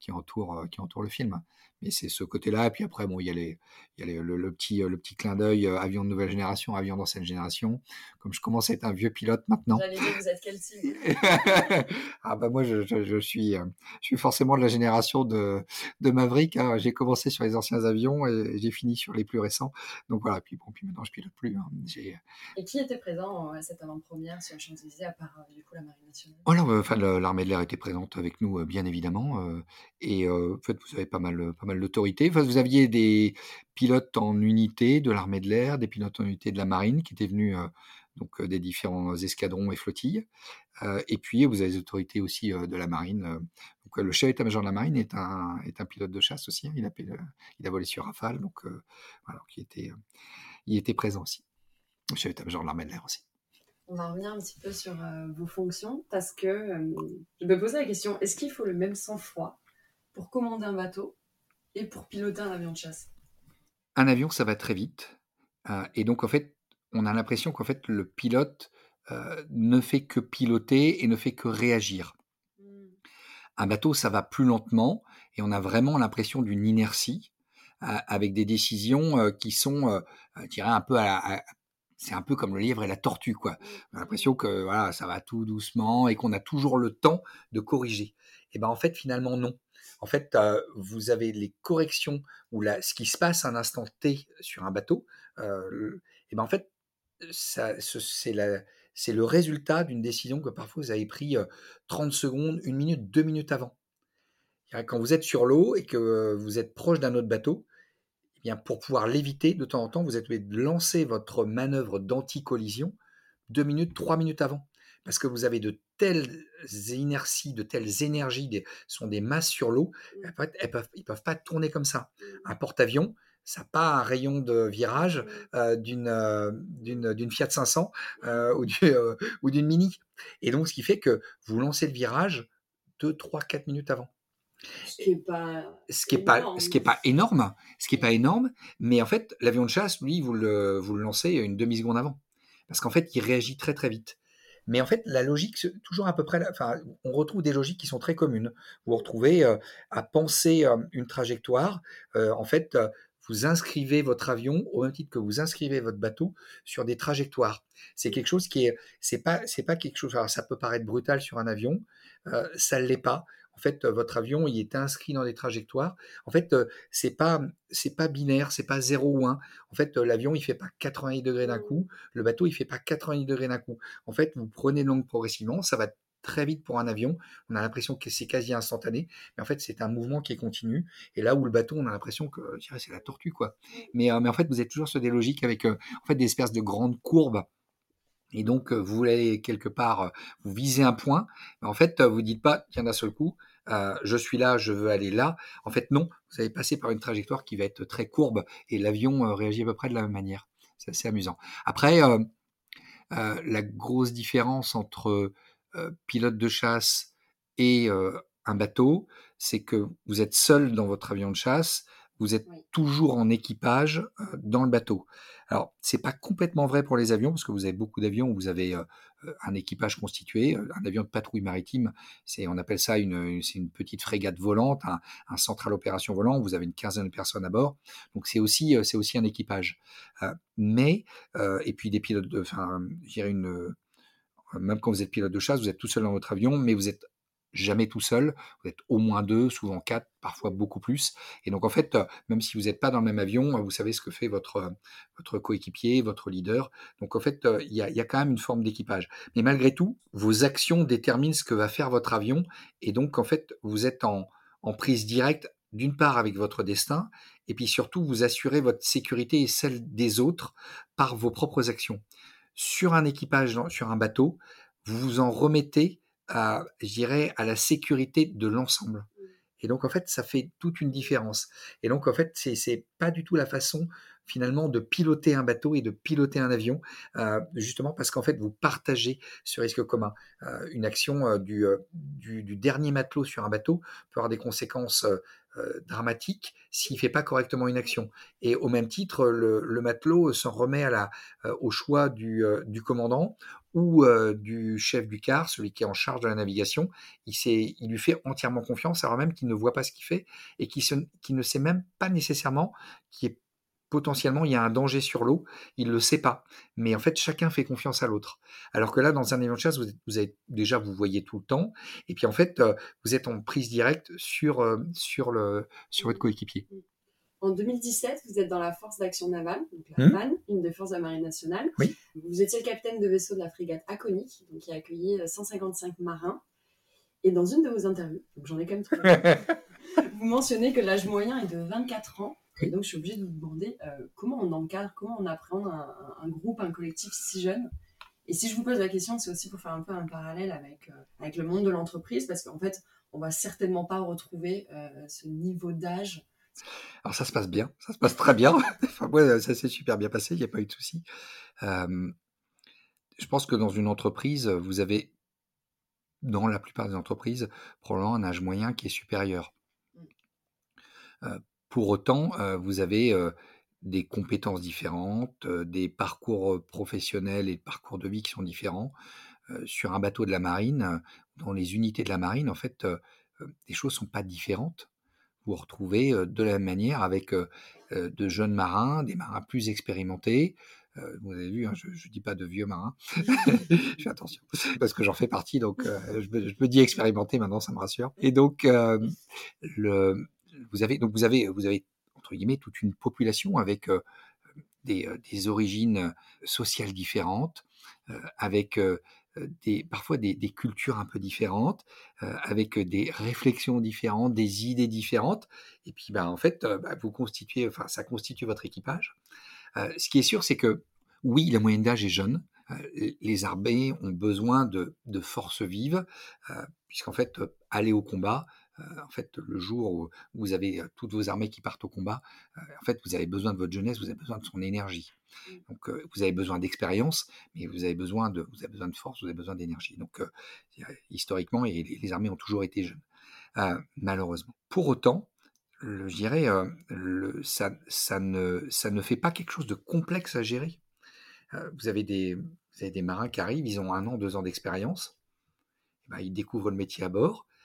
qui entoure, qui entoure le film. Mais c'est ce côté-là. Et puis après, bon, il y a, les, il y a le, petit, le petit clin d'œil avion de nouvelle génération, avion d'ancienne génération. Comme je commence à être un vieux pilote maintenant. Dire, vous êtes quel type Ah bah moi, je, je, suis, je suis forcément de la génération de, de Maverick. Hein. J'ai commencé sur les anciens avions et j'ai fini sur les plus récents. Donc voilà, puis bon, puis maintenant je pilote plus. Hein. Et qui était présent à cette avant-première sur Champs-Élysées à part du coup la Marine nationale? Enfin, l'armée de l'air était présente avec nous, bien évidemment. et en fait, vous avez pas mal, pas Enfin, vous aviez des pilotes en unité de l'armée de l'air, des pilotes en unité de la marine qui étaient venus donc des différents escadrons et flottilles. et puis vous avez les autorités aussi de la marine. donc le chef état-major de la marine est un, est un pilote de chasse aussi. Hein. il, a, il a volé sur Rafale, donc était, il était présent aussi. Le chef état-major de l'armée de l'air aussi. On va revenir un petit peu sur vos fonctions parce que je me posais la question est-ce qu'il faut le même sang-froid pour commander un bateau et pour piloter un avion de chasse Un avion, ça va très vite. et donc, en fait, on a l'impression qu'en fait, le pilote ne fait que piloter et ne fait que réagir. Mmh. Un bateau, ça va plus lentement et on a vraiment l'impression d'une inertie avec des décisions qui sont, je dirais, un peu à, c'est un peu comme le lièvre et la tortue, quoi. On a l'impression que voilà, ça va tout doucement et qu'on a toujours le temps de corriger. Et ben en fait, finalement, non. En fait, vous avez les corrections ou ce qui se passe à un instant T sur un bateau. et ben en fait, c'est le résultat d'une décision que parfois vous avez pris 30 secondes, une minute, deux minutes avant. Quand vous êtes sur l'eau et que vous êtes proche d'un autre bateau, eh bien pour pouvoir l'éviter, de temps en temps, vous êtes obligé de lancer votre manœuvre d'anti-collision deux minutes, trois minutes avant. Parce que vous avez de telles inerties, de telles énergies, des, sont des masses sur l'eau, mmh. elles peuvent, ils ne peuvent pas tourner comme ça. Mmh. Un porte-avions, ça n'a pas un rayon de virage mmh. euh, d'une, d'une, Fiat 500 euh, ou, euh, ou d'une Mini. Et donc, ce qui fait que vous lancez le virage 2, 3, 4 minutes avant. Ce qui n'est pas, ce qui est pas, ce qui est pas énorme, ce qui est pas énorme, mais en fait, l'avion de chasse, lui, vous le, vous le lancez une demi-seconde avant. Parce qu'en fait, il réagit très très vite. Mais en fait, la logique, toujours à peu près, enfin, on retrouve des logiques qui sont très communes. Vous vous retrouvez à penser une trajectoire. en fait, vous inscrivez votre avion au même titre que vous inscrivez votre bateau sur des trajectoires. C'est quelque chose qui est, c'est pas, c'est pas quelque chose. Alors ça peut paraître brutal sur un avion, euh, ça l'est pas. En fait, votre avion, il est inscrit dans des trajectoires. En fait, c'est pas, c'est pas binaire, c'est pas 0 ou 1. En fait, l'avion, il fait pas 90 degrés d'un coup. Le bateau, il fait pas 90 degrés d'un coup. En fait, vous prenez l'angle progressivement, ça va très vite pour un avion. On a l'impression que c'est quasi instantané, mais en fait, c'est un mouvement qui est continu. Et là où le bateau, on a l'impression que c'est la tortue, quoi. Mais, euh, mais en fait, vous êtes toujours sur des logiques avec euh, en fait des espèces de grandes courbes. Et donc, vous voulez quelque part, vous visez un point. Mais en fait, vous dites pas, tiens, d'un seul coup, je suis là, je veux aller là. En fait, non, vous allez passer par une trajectoire qui va être très courbe et l'avion réagit à peu près de la même manière. C'est assez amusant. Après, la grosse différence entre pilote de chasse et un bateau, c'est que vous êtes seul dans votre avion de chasse, vous êtes toujours en équipage dans le bateau. Alors, c'est pas complètement vrai pour les avions, parce que vous avez beaucoup d'avions vous avez un équipage constitué, un avion de patrouille maritime, on appelle ça une, petite frégate volante, un, central opération volant, vous avez une quinzaine de personnes à bord, donc c'est aussi, un équipage. mais, et puis des pilotes, de, enfin, une, même quand vous êtes pilote de chasse, vous êtes tout seul dans votre avion, mais vous êtes jamais tout seul. Vous êtes au moins deux, souvent quatre, parfois beaucoup plus. Et donc en fait, même si vous n'êtes pas dans le même avion, vous savez ce que fait votre votre coéquipier, votre leader. Donc en fait, il y a, y a quand même une forme d'équipage. Mais malgré tout, vos actions déterminent ce que va faire votre avion. Et donc en fait, vous êtes en, en prise directe d'une part avec votre destin, et puis surtout vous assurez votre sécurité et celle des autres par vos propres actions sur un équipage, sur un bateau, vous vous en remettez à, je dirais, à la sécurité de l'ensemble. Et donc, en fait, ça fait toute une différence. Et donc, en fait, c'est pas du tout la façon, finalement, de piloter un bateau et de piloter un avion, euh, justement parce qu'en fait, vous partagez ce risque commun. Euh, une action euh, du, du, dernier matelot sur un bateau peut avoir des conséquences dramatique s'il fait pas correctement une action. Et au même titre, le, matelot s'en remet à la, au choix du, du commandant ou du chef du car, celui qui est en charge de la navigation. Il, lui fait entièrement confiance, alors même qu'il ne voit pas ce qu'il fait et qui, qui ne sait même pas nécessairement qui est potentiellement il y a un danger sur l'eau, il ne le sait pas. Mais en fait, chacun fait confiance à l'autre. Alors que là, dans un avion de chasse, vous, déjà, vous voyez tout le temps. Et puis en fait, vous êtes en prise directe sur, votre coéquipier. En 2017, vous êtes dans la force d'action navale, donc la MAN, mmh. une des forces de la marine nationale. Vous étiez le capitaine de vaisseau de la frégate Aconic, donc qui a accueilli 155 euh, marins. Et dans une de vos interviews, donc j'en ai quand même trouvé, vous mentionnez que l'âge moyen est de 24 ans et donc, je suis obligée de vous demander euh, comment on encadre, comment on apprend un, groupe, un collectif si jeune? Et si je vous pose la question, c'est aussi pour faire un peu un parallèle avec, euh, avec le monde de l'entreprise, parce qu'en fait, on va certainement pas retrouver euh, ce niveau d'âge. Alors ça se passe bien, ça se passe très bien. enfin, moi, ça s'est super bien passé, il n'y a pas eu de souci. je pense que dans une entreprise, vous avez, dans la plupart des entreprises, probablement un âge moyen qui est supérieur. Mm. Pour autant, vous avez des compétences différentes, des parcours professionnels et parcours de vie qui sont différents. sur un bateau de la marine, dans les unités de la marine, en fait, les choses sont pas différentes. Vous retrouvez de la même manière avec de jeunes marins, des marins plus expérimentés. vous avez vu, hein, je ne dis pas de vieux marins. je fais attention parce que j'en fais partie, donc je, me, je, me, dis expérimenté maintenant, ça me rassure. Et donc, le, vous avez donc vous avez vous avez entre guillemets toute une population avec euh, des, des, origines sociales différentes, euh, avec des, parfois des, cultures un peu différentes, avec des réflexions différentes, des idées différentes. Et puis, ben, en fait, bah, vous constituez, enfin, ça constitue votre équipage. ce qui est sûr, c'est que oui, la moyenne d'âge est jeune. les armées ont besoin de, de forces vives, puisqu'en fait, aller au combat, euh, en fait, le jour où vous avez euh, toutes vos armées qui partent au combat, euh, en fait, vous avez besoin de votre jeunesse, vous avez besoin de son énergie. Mmh. Donc, vous avez besoin d'expérience, mais vous avez besoin de, vous avez besoin de force, vous avez besoin d'énergie. Donc, historiquement, et les, armées ont toujours été jeunes, malheureusement. Pour autant, je dirais, ça, ça, ne, ça ne fait pas quelque chose de complexe à gérer. vous, avez des, vous avez des marins qui arrivent, ils ont un an, deux ans d'expérience, eh ben, ils découvrent le métier à bord, euh,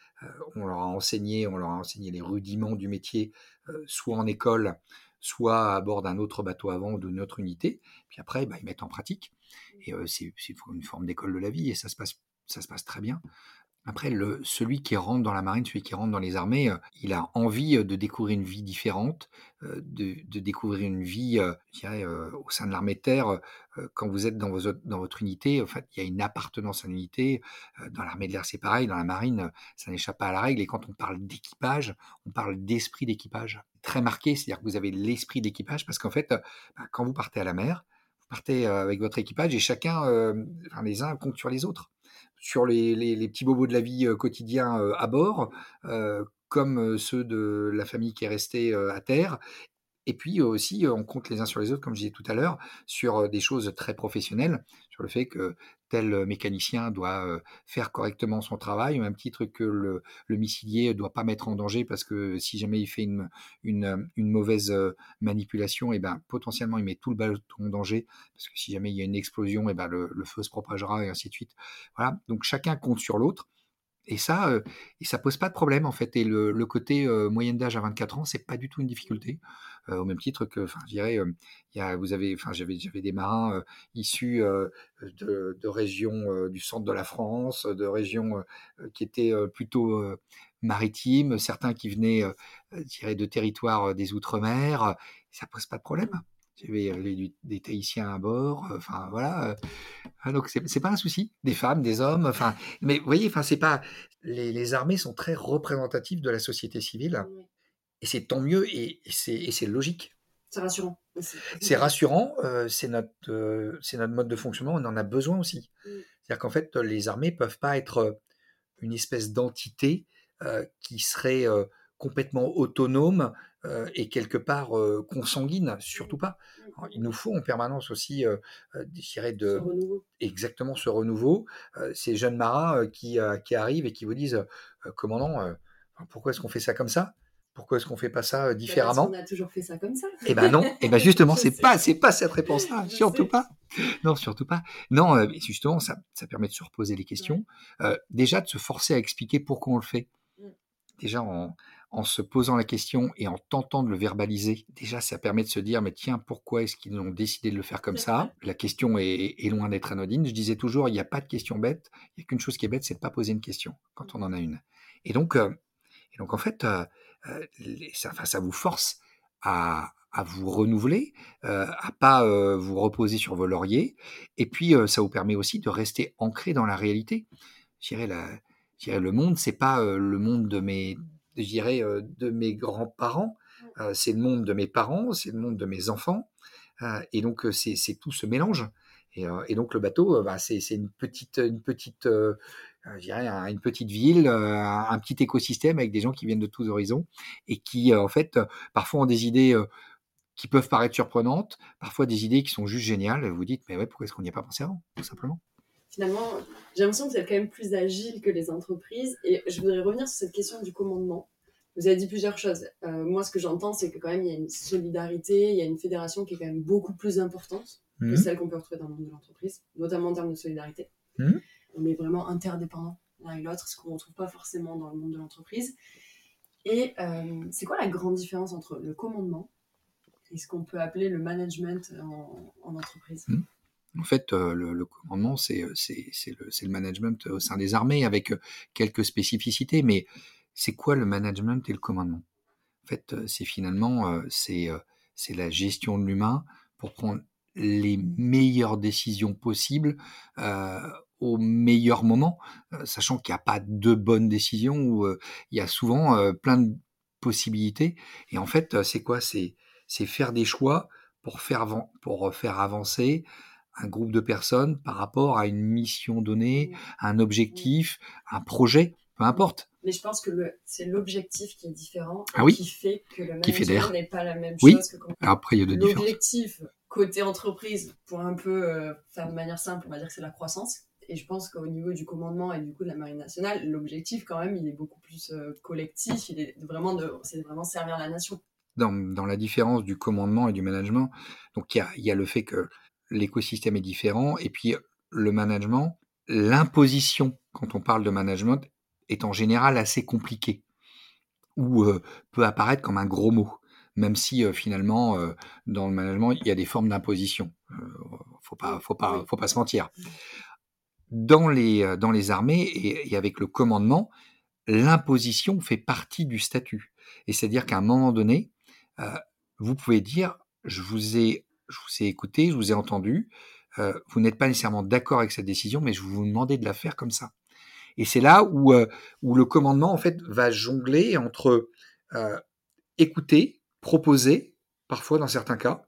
on leur a enseigné, on leur a enseigné les rudiments du métier, euh, soit en école, soit à bord d'un autre bateau avant ou d'une autre unité. Puis après, bah, ils mettent en pratique. Et euh, c'est une forme d'école de la vie et ça se passe, ça se passe très bien. Après, celui qui rentre dans la marine, celui qui rentre dans les armées, euh, il a envie euh, de découvrir une vie différente, euh, de, découvrir une vie, au sein de l'armée de terre. quand vous êtes dans, votre unité, en fait, il y a une appartenance à l'unité. dans l'armée de l'air, c'est pareil. Dans la marine, ça n'échappe pas à la règle. Et quand on parle d'équipage, on parle d'esprit d'équipage. Très marqué, c'est-à-dire que vous avez l'esprit d'équipage parce qu'en fait, bah, quand vous partez à la mer, vous partez avec votre équipage et chacun, les uns comptent les autres sur les, les, petits bobos de la vie quotidien à bord, comme ceux de la famille qui est restée à terre. Et puis aussi, on compte les uns sur les autres, comme je disais tout à l'heure, sur des choses très professionnelles, sur le fait que tel mécanicien doit faire correctement son travail, au même titre que le, missilier ne doit pas mettre en danger parce que si jamais il fait une, mauvaise manipulation, et eh ben, potentiellement il met tout le bateau en danger parce que si jamais il y a une explosion, et eh ben, le, le feu se propagera et ainsi de suite. Voilà, donc chacun compte sur l'autre. Et ça, euh, et ça pose pas de problème en fait. Et le, côté moyenne d'âge à 24 ans, c'est pas du tout une difficulté. Euh, au même titre que, enfin, je dirais, il y a, vous avez, enfin, j'avais, j'avais des marins issus de, de, régions du centre de la France, de régions qui étaient plutôt maritimes, certains qui venaient, je dirais, de territoires des outre-mer. Ça pose pas de problème. J'avais des Tahitiens à bord, enfin voilà. Ah, donc c'est pas un souci. Des femmes, des hommes, enfin. Mais vous voyez, enfin c'est pas. Les, les, armées sont très représentatives de la société civile, et c'est tant mieux et, c'est logique. C'est rassurant. C'est rassurant. c'est notre c'est notre mode de fonctionnement. On en a besoin aussi. C'est-à-dire qu'en fait, les armées peuvent pas être une espèce d'entité qui serait complètement autonome euh, et quelque part euh, consanguine, surtout pas. Mmh. il nous faut en permanence aussi, euh, de ce exactement ce renouveau. ces jeunes marins qui, qui arrivent et qui vous disent, commandant, pourquoi est-ce qu'on fait ça comme ça? Pourquoi est-ce qu'on fait pas ça euh, Bah, différemment qu'on a toujours fait ça comme ça. Eh ben non, eh ben justement, c'est pas, c'est pas cette réponse-là, surtout sais. pas. Non, surtout pas. Non, euh, justement, ça, ça permet de se reposer les questions. Euh, déjà, de se forcer à expliquer pourquoi on le fait. Mm. Déjà, en, en se posant la question et en tentant de le verbaliser, déjà, ça permet de se dire, mais tiens, pourquoi est-ce qu'ils ont décidé de le faire comme ça? La question est, est loin d'être anodine. Je disais toujours, il n'y a pas de question bête. Il n'y a qu'une chose qui est bête, c'est de pas poser une question quand on en a une. Et donc, euh, et donc en fait, euh, euh, les- ça, enfin, ça vous force à, à vous renouveler, euh, à pas euh, vous reposer sur vos lauriers, et puis euh, ça vous permet aussi de rester ancré dans la réalité. Je dirais, le monde, c'est pas le monde de mes, je dirais, de mes grands-parents, c'est le monde de mes parents, c'est le monde de mes enfants, et donc c'est tout ce mélange. Et, et donc le bateau, bah, c'est une petite, une petite, euh, je dirais, un- une petite ville, un, petit écosystème avec des gens qui viennent de tous horizons et qui, en fait, parfois ont des idées qui peuvent paraître surprenantes, parfois des idées qui sont juste géniales. Et vous vous dites, mais ouais, pourquoi est-ce qu'on n'y a pas pensé avant, tout simplement? Finalement, j'ai l'impression que vous êtes quand même plus agile que les entreprises. Et je voudrais revenir sur cette question du commandement. Vous avez dit plusieurs choses. Euh, moi, ce que j'entends, c'est que quand même, il y a une solidarité, il y a une fédération qui est quand même beaucoup plus importante que Mhm. celle qu'on peut retrouver dans le monde de l'entreprise, notamment en termes de solidarité. Mhm. On est vraiment interdépendants l'un et l'autre, ce qu'on ne retrouve pas forcément dans le monde de l'entreprise. Et euh, c'est quoi la grande différence entre le commandement et ce qu'on peut appeler le management en, en entreprise? En fait, euh, le, commandement, c'est euh, le, management au sein des armées avec euh, quelques spécificités. Mais c'est quoi le management et le commandement? En fait, euh, c'est finalement euh, c'est euh, la gestion de l'humain pour prendre les meilleures décisions possibles euh, au meilleur moment, euh, sachant qu'il n'y a pas de bonnes décisions euh, il y a souvent euh, plein de possibilités. Et en fait, euh, c'est quoi? C'est faire des choix pour faire pour faire avancer un groupe de personnes par rapport à une mission donnée, à un objectif, un projet, peu importe. Mais je pense que c'est l'objectif qui est différent Ah oui. qui fait que le management n'est pas la même Oui. chose que quand Après, il y a l'objectif côté entreprise, pour un peu euh, faire de manière simple, on va dire que c'est la croissance. Et je pense qu'au niveau du commandement et du coup de la marine nationale, l'objectif quand même, il est beaucoup plus euh, collectif. Il est vraiment de, c'est vraiment servir la nation. dans, dans la différence du commandement et du management. Donc il y a, il y a le fait que l'écosystème est différent et puis le management, l'imposition quand on parle de management est en général assez compliqué ou euh, peut apparaître comme un gros mot, même si euh, finalement euh, dans le management il y a des formes d'imposition. Euh, faut pas, faut pas, faut pas se mentir. Dans les, euh, dans les armées et, et avec le commandement, l'imposition fait partie du statut. Et c'est-à-dire qu'à un moment donné, euh, vous pouvez dire, je vous ai, je vous ai écouté, je vous ai entendu, euh, vous n'êtes pas nécessairement d'accord avec cette décision, mais je vous demandais de la faire comme ça. Et c'est là où, euh, le commandement, en fait, va jongler entre euh, écouter, proposer, parfois dans certains cas,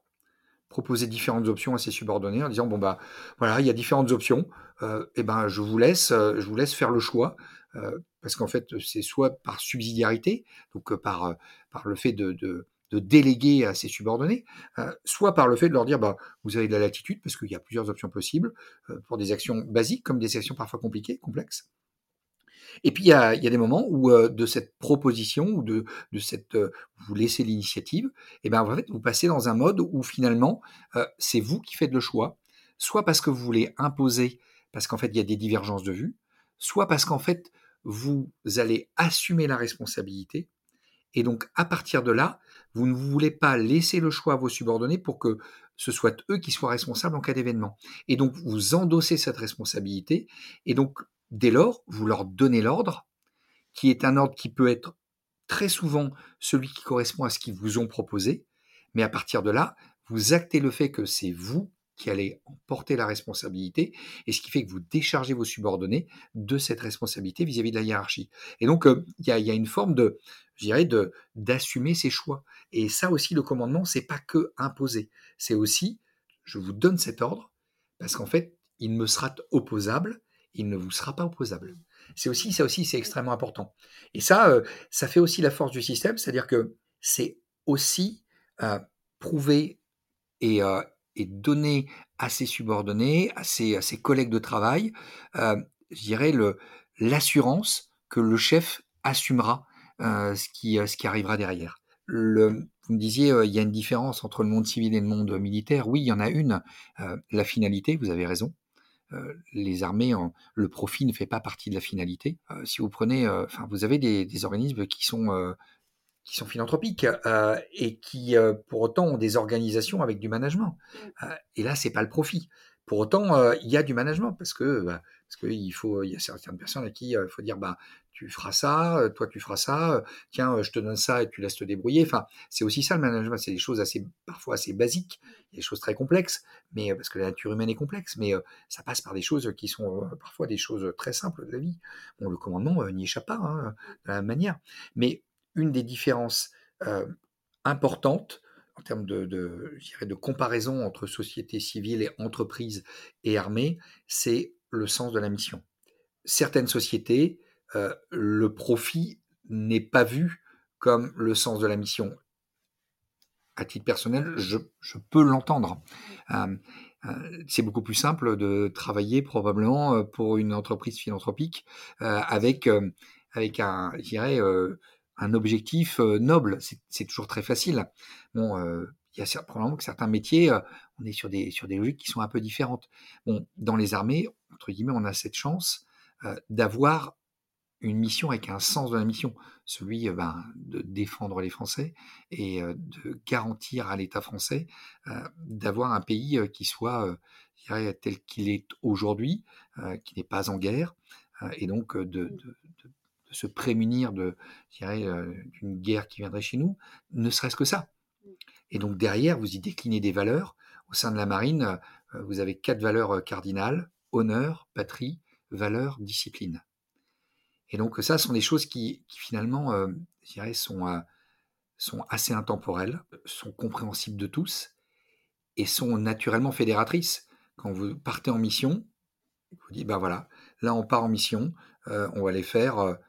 proposer différentes options à ses subordonnés en disant bon bah voilà il y a différentes options et ben je vous laisse je vous laisse faire le choix parce qu'en fait c'est soit par subsidiarité donc par par le fait de de déléguer à ses subordonnés, euh, soit par le fait de leur dire bah, vous avez de la latitude parce qu'il y a plusieurs options possibles euh, pour des actions basiques comme des actions parfois compliquées, complexes. Et puis il y a, des moments où euh, de cette proposition ou de, cette euh, vous laissez l'initiative, et ben en fait vous passez dans un mode où finalement c'est vous qui faites le choix, soit parce que vous voulez imposer, parce qu'en fait il y a des divergences de vues, soit parce qu'en fait vous allez assumer la responsabilité. Et donc, à partir de là, vous ne voulez pas laisser le choix à vos subordonnés pour que ce soit eux qui soient responsables en cas d'événement. Et donc, vous endossez cette responsabilité. Et donc, dès lors, vous leur donnez l'ordre, qui est un ordre qui peut être très souvent celui qui correspond à ce qu'ils vous ont proposé. Mais à partir de là, vous actez le fait que c'est vous qui allez en porter la responsabilité, et ce qui fait que vous déchargez vos subordonnés de cette responsabilité vis-à-vis de la hiérarchie. Et donc, euh, il y, a, une forme de, je dirais, d'assumer ses choix. Et ça aussi, le commandement, c'est pas que imposer, c'est aussi, je vous donne cet ordre, parce qu'en fait, il me sera opposable, il ne vous sera pas opposable. C'est aussi, ça aussi, c'est extrêmement important. Et ça, euh, ça fait aussi la force du système, c'est-à-dire que c'est aussi euh, prouver et, et donner à ses subordonnés, à ses, collègues de travail, euh, je dirais, l'assurance que le chef assumera ce, qui, ce qui arrivera derrière. Vous me disiez, il y a une différence entre le monde civil et le monde militaire. Oui, il y en a une. la finalité, vous avez raison. les armées, le profit ne fait pas partie de la finalité. si vous prenez, enfin, vous avez des, organismes qui sont qui sont philanthropiques et qui, pour autant, ont des organisations avec du management. Mmh. et là, c'est pas le profit. Pour autant, il y a du management parce que bah, parce qu'il faut, il y a certaines personnes à qui il faut dire, bah, tu feras ça, toi tu feras ça, tiens, je te donne ça et tu laisses te débrouiller. Enfin, c'est aussi ça le management. C'est des choses assez, parfois assez basiques, des choses très complexes, mais parce que la nature humaine est complexe, mais ça passe par des choses qui sont parfois des choses très simples de la vie. Bon, le commandement n'y échappe pas hein, de la même manière, mais une des différences importantes en termes de, de, de comparaison entre société civile et entreprise et armée, c'est le sens de la mission. Certaines sociétés, le profit n'est pas vu comme le sens de la mission. À titre personnel, je, je peux l'entendre. c'est beaucoup plus simple de travailler probablement pour une entreprise philanthropique avec, avec un, je dirais, un objectif noble. C'est toujours très facile. Bon, il y a probablement que certains métiers, on est sur des, sur des logiques qui sont un peu différentes. Bon, dans les armées, entre guillemets, on a cette chance d'avoir une mission avec un sens de la mission, celui ben, de défendre les Français et de garantir à l'État français d'avoir un pays qui soit tel qu'il est aujourd'hui, qui n'est pas en guerre, et donc de, se prémunir de, euh, d'une guerre qui viendrait chez nous, ne serait-ce que ça. Et donc derrière, vous y déclinez des valeurs. Au sein de la marine, euh, vous avez quatre valeurs euh, cardinales honneur, patrie, valeur, discipline. Et donc ça, ce sont des choses qui, finalement, je dirais, sont, sont assez intemporelles, sont compréhensibles de tous et sont naturellement fédératrices. Quand vous partez en mission, vous dites, ben voilà, là on part en mission, on va aller faire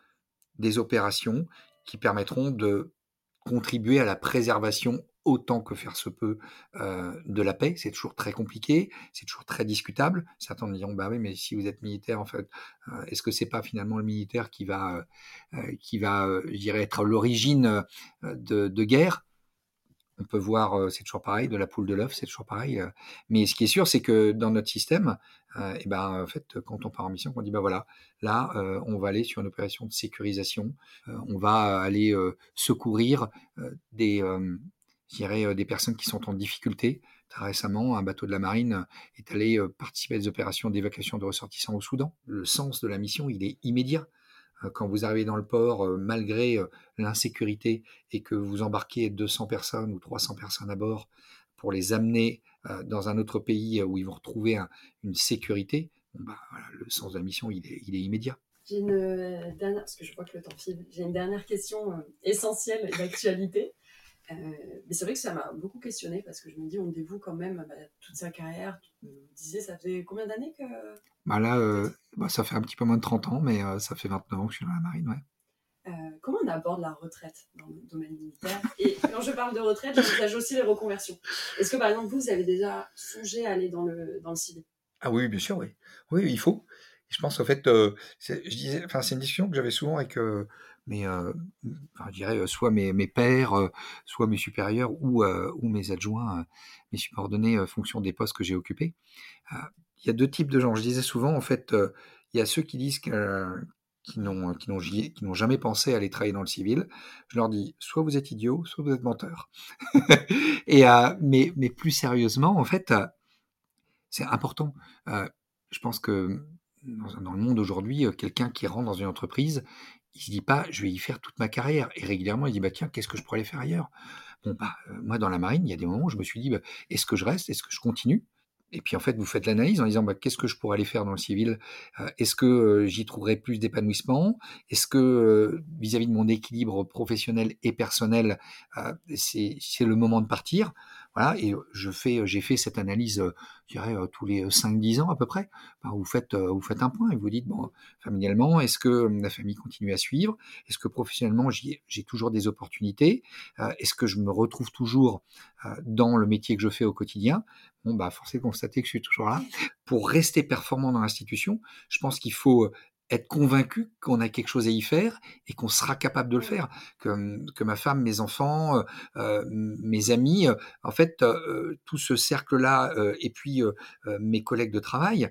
des opérations qui permettront de contribuer à la préservation autant que faire se peut euh, de la paix. C'est toujours très compliqué, c'est toujours très discutable. Certains me diront, bah oui, mais si vous êtes militaire, en fait, euh, est-ce que c'est pas finalement le militaire qui va, euh, qui va, je dirais, être l'origine de guerre? On peut voir, c'est toujours pareil, de la poule de l'œuf, c'est toujours pareil. Mais ce qui est sûr, c'est que dans notre système, et eh ben, en fait, quand on part en mission, on dit, bah voilà, là, on va aller sur une opération de sécurisation, on va aller secourir des, des personnes qui sont en difficulté. Très récemment, un bateau de la marine est allé participer à des opérations d'évacuation de ressortissants au Soudan. Le sens de la mission, il est immédiat. Euh, quand vous arrivez dans le port, euh, malgré euh, l'insécurité, et que vous embarquez 200 personnes ou 300 personnes à bord pour les amener dans un autre pays où ils vont retrouver une sécurité, bah, le sens de la mission, il est, immédiat. J'ai une dernière, parce que je vois que le temps file, j'ai une dernière question essentielle d'actualité. Mais c'est vrai que ça m'a beaucoup questionné parce que je me dis, on dévoue quand même bah, toute sa carrière. Me disais, ça fait combien d'années que. Bah là, euh, bah ça fait un petit peu moins de 30 ans, mais euh, ça fait 29 ans que je suis dans la marine, ouais. comment on aborde la retraite dans le domaine militaire? Et quand je parle de retraite, j'envisage aussi les reconversions. Est-ce que par exemple, vous, vous avez déjà songé à aller dans le, dans le civil Ah oui, bien sûr, oui. Oui, il faut. Je pense en fait, je disais, enfin, c'est une discussion que j'avais souvent avec mais euh, je dirais euh, soit mes, mes pairs, euh, soit mes supérieurs ou, ou mes adjoints, mes subordonnés, fonction des postes que j'ai occupés. Il y a deux types de gens. Je disais souvent, en fait, il y a ceux qui disent que, qui n'ont qui n'ont jamais pensé à aller travailler dans le civil. Je leur dis soit vous êtes idiot, soit vous êtes menteur. Et mais plus sérieusement, en fait, c'est important. je pense que dans, le monde aujourd'hui, quelqu'un qui rentre dans une entreprise, il se dit pas, je vais y faire toute ma carrière. Et régulièrement, il dit, bah tiens, qu'est-ce que je pourrais aller faire ailleurs? Bah, euh, moi, dans la marine, il y a des moments où je me suis dit, bah, est-ce que je reste? Est-ce que je continue? Et puis en fait, vous faites l'analyse en disant bah, qu'est-ce que je pourrais aller faire dans le civil? Euh, Est-ce que euh, j'y trouverais plus d'épanouissement? Est-ce que vis-à-vis de mon équilibre professionnel et personnel, c'est le moment de partir? Voilà, et je fais, j'ai fait cette analyse, je dirais, tous les 5-10 ans à peu près. vous faites, vous faites un point et vous dites, bon, familialement, est-ce que la famille continue à suivre? Est-ce que professionnellement, j'ai toujours des opportunités? Est-ce que je me retrouve toujours dans le métier que je fais au quotidien? Bon, bah, force est de constater que je suis toujours là. Pour rester performant dans l'institution, je pense qu'il faut être convaincu qu'on a quelque chose à y faire et qu'on sera capable de le faire. Que, que ma femme, mes enfants, euh, mes amis, en fait, tout ce cercle-là, et puis mes collègues de travail,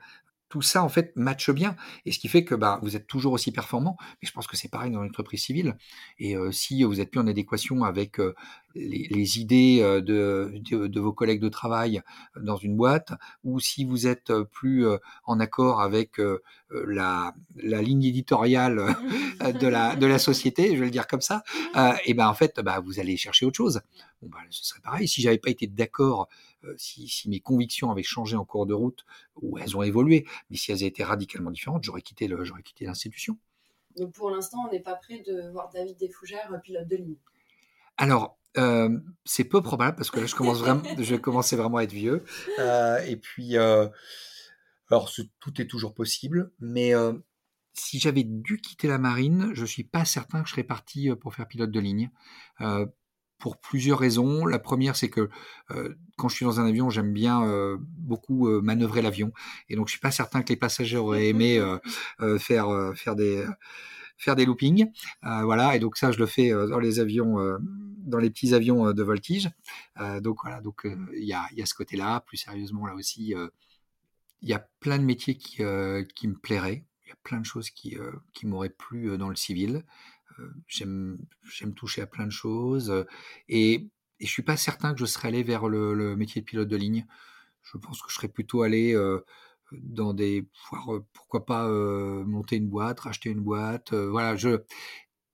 tout ça en fait matche bien. Et ce qui fait que bah, vous êtes toujours aussi performant. Mais je pense que c'est pareil dans l'entreprise civile. Et euh, si vous êtes plus en adéquation avec euh, les, idées euh, de, de, vos collègues de travail dans une boîte ou si vous êtes plus en accord avec la, la, ligne éditoriale de la, de la société je vais le dire comme ça et ben en fait bah, vous allez chercher autre chose. Bon, bah, ce serait pareil. Si j'avais pas été d'accord euh, si, mes convictions avaient changé en cours de route, ou elles ont évolué, mais si elles avaient été radicalement différentes, j'aurais quitté, l'institution. Donc pour l'instant, on n'est pas prêt de voir David Desfougères euh, pilote de ligne. Alors, euh, c'est peu probable parce que là, je commence vraiment, je commençais vraiment à être vieux. et puis, alors, tout est toujours possible, mais si j'avais dû quitter la marine, je suis pas certain que je serais parti pour faire pilote de ligne pour plusieurs raisons. La première, c'est que euh, quand je suis dans un avion, j'aime bien euh, beaucoup euh, manœuvrer l'avion, et donc je suis pas certain que les passagers auraient aimé faire faire des faire des loopings, voilà. Et donc ça, je le fais dans les avions, dans les petits avions de voltige. donc voilà, donc il y a, y, a, ce côté-là. Plus sérieusement, là aussi, il y a plein de métiers qui, qui me plairaient. Il y a plein de choses qui, qui m'auraient plu dans le civil. Euh, j'aime, toucher à plein de choses. Euh, et, et je suis pas certain que je serais allé vers le, métier de pilote de ligne. Je pense que je serais plutôt allé euh, dans des, pourquoi pas monter une boîte, racheter une boîte. voilà, je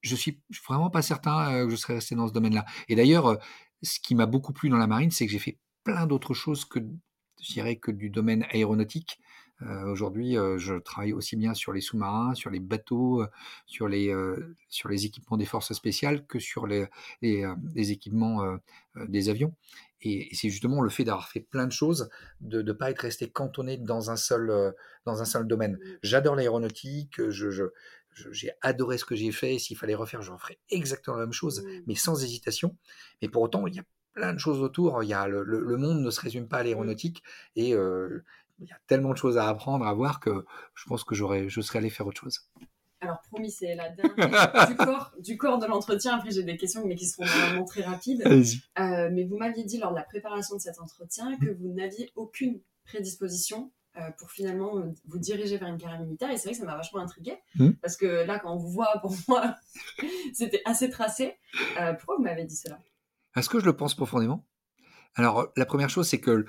je suis vraiment pas certain que je serais resté dans ce domaine-là. Et d'ailleurs, ce qui m'a beaucoup plu dans la marine, c'est que j'ai fait plein d'autres choses que dirais que du domaine aéronautique. Euh, aujourd'hui, euh, je travaille aussi bien sur les sous-marins, sur les bateaux, euh, sur les, sur les équipements des forces spéciales que sur les, les, équipements des avions. Et, c'est justement le fait d'avoir fait plein de choses, de ne pas être resté cantonné dans un seul, dans un seul domaine. Mmh. J'adore l'aéronautique, je, je, j'ai adoré ce que j'ai fait. S'il fallait refaire, je referais exactement la même chose, mmh. mais sans hésitation. Mais pour autant, il y a plein de choses autour. Il y a le, le, monde ne se résume pas à mmh. l'aéronautique et il y a tellement de choses à apprendre, à voir que je pense que j'aurais, je serais allé faire autre chose. Alors promis, c'est la dernière du, corps, du corps de l'entretien. Après, j'ai des questions, mais qui seront vraiment très rapides. Euh, mais vous m'aviez dit lors de la préparation de cet entretien que vous n'aviez aucune prédisposition euh, pour finalement vous diriger vers une carrière militaire. Et c'est vrai que ça m'a vachement intrigué. Mmh. Parce que là, quand on vous voit, pour moi, c'était assez tracé. Euh, pourquoi vous m'avez dit cela? Est-ce que je le pense profondément Alors, la première chose, c'est que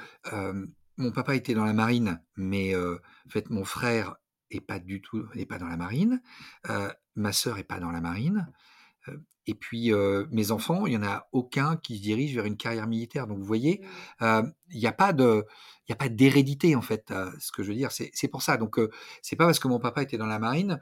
mon papa était dans la marine, mais euh, en fait, mon frère est pas du tout, n'est pas dans la marine. Euh, ma sœur est pas dans la marine. Euh, et puis mes enfants, il y en a aucun qui se dirige vers une carrière militaire. Donc vous voyez, mmh. il n'y a pas de, il y a pas d'hérédité en fait. ce que je veux dire, c'est pour ça. Donc c'est pas parce que mon papa était dans la marine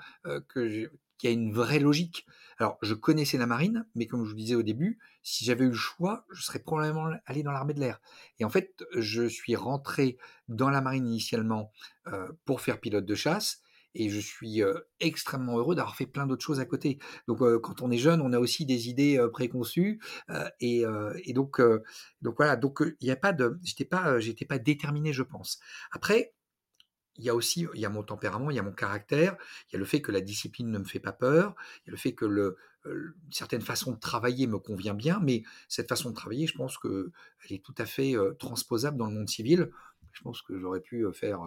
que qu'il y a une vraie logique. Alors, je connaissais la marine, mais comme je vous disais au début, si j'avais eu le choix, je serais probablement allé dans l'armée de l'air. Et en fait, je suis rentré dans la marine initialement euh, pour faire pilote de chasse. Et je suis euh, extrêmement heureux d'avoir fait plein d'autres choses à côté. Donc, euh, quand on est jeune, on a aussi des idées préconçues. Et, donc, donc voilà. Donc, il n'y a pas de, j'étais pas, j'étais pas déterminé, je pense. Après, il y a aussi il y a mon tempérament, il y a mon caractère, il y a le fait que la discipline ne me fait pas peur, il y a le fait que le, euh, une certaine façon de travailler me convient bien, mais cette façon de travailler, je pense qu'elle est tout à fait transposable dans le monde civil. Je pense que j'aurais pu faire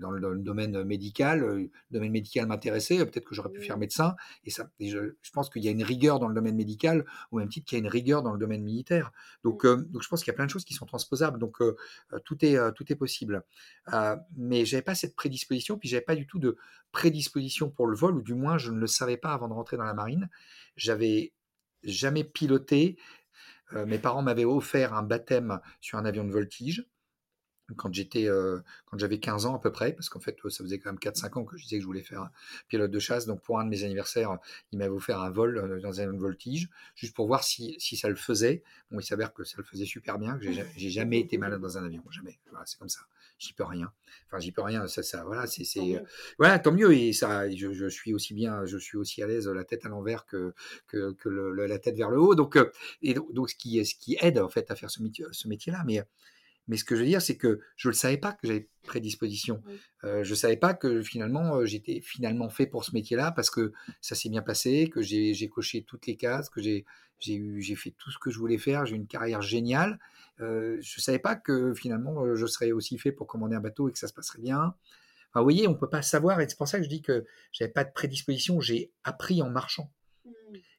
dans le, domaine médical. Le domaine médical m'intéressait. Peut-être que j'aurais pu faire médecin. Et, ça, je, pense qu'il y a une rigueur dans le domaine médical, au même titre qu'il y a une rigueur dans le domaine militaire. Donc, donc je pense qu'il y a plein de choses qui sont transposables. Donc, tout, est, tout est possible. mais j'avais pas cette prédisposition. Puis, j'avais pas du tout de prédisposition pour le vol, ou du moins, je ne le savais pas avant de rentrer dans la marine. J'avais jamais piloté. mes parents m'avaient offert un baptême sur un avion de voltige quand j'étais euh, quand j'avais 15 ans à peu près parce qu'en fait ça faisait quand même 4 5 ans que je disais que je voulais faire pilote de chasse. Donc pour un de mes anniversaires il m'avait offert un vol dans un voltige juste pour voir si, si ça le faisait. Bon il s'avère que ça le faisait super bien que j'ai jamais été malade dans un avion jamais. Voilà, c'est comme ça. J'y peux rien. Enfin j'y peux rien ça ça voilà c'est c'est voilà tant mieux. Et ça je, je, suis aussi bien je suis aussi à l'aise la tête à l'envers que que, que le, la tête vers le haut. Donc et donc, ce qui ce qui aide en fait à faire ce métier ce métier là mais Mais ce que je veux dire, c'est que je ne savais pas que j'avais prédisposition. Oui. Euh, je ne savais pas que finalement, euh, j'étais finalement fait pour ce métier-là parce que ça s'est bien passé, que j'ai coché toutes les cases, que j'ai fait tout ce que je voulais faire, j'ai eu une carrière géniale. Euh, je ne savais pas que finalement, je serais aussi fait pour commander un bateau et que ça se passerait bien. Enfin, vous voyez, on ne peut pas savoir et c'est pour ça que je dis que j'avais pas de prédisposition, j'ai appris en marchant.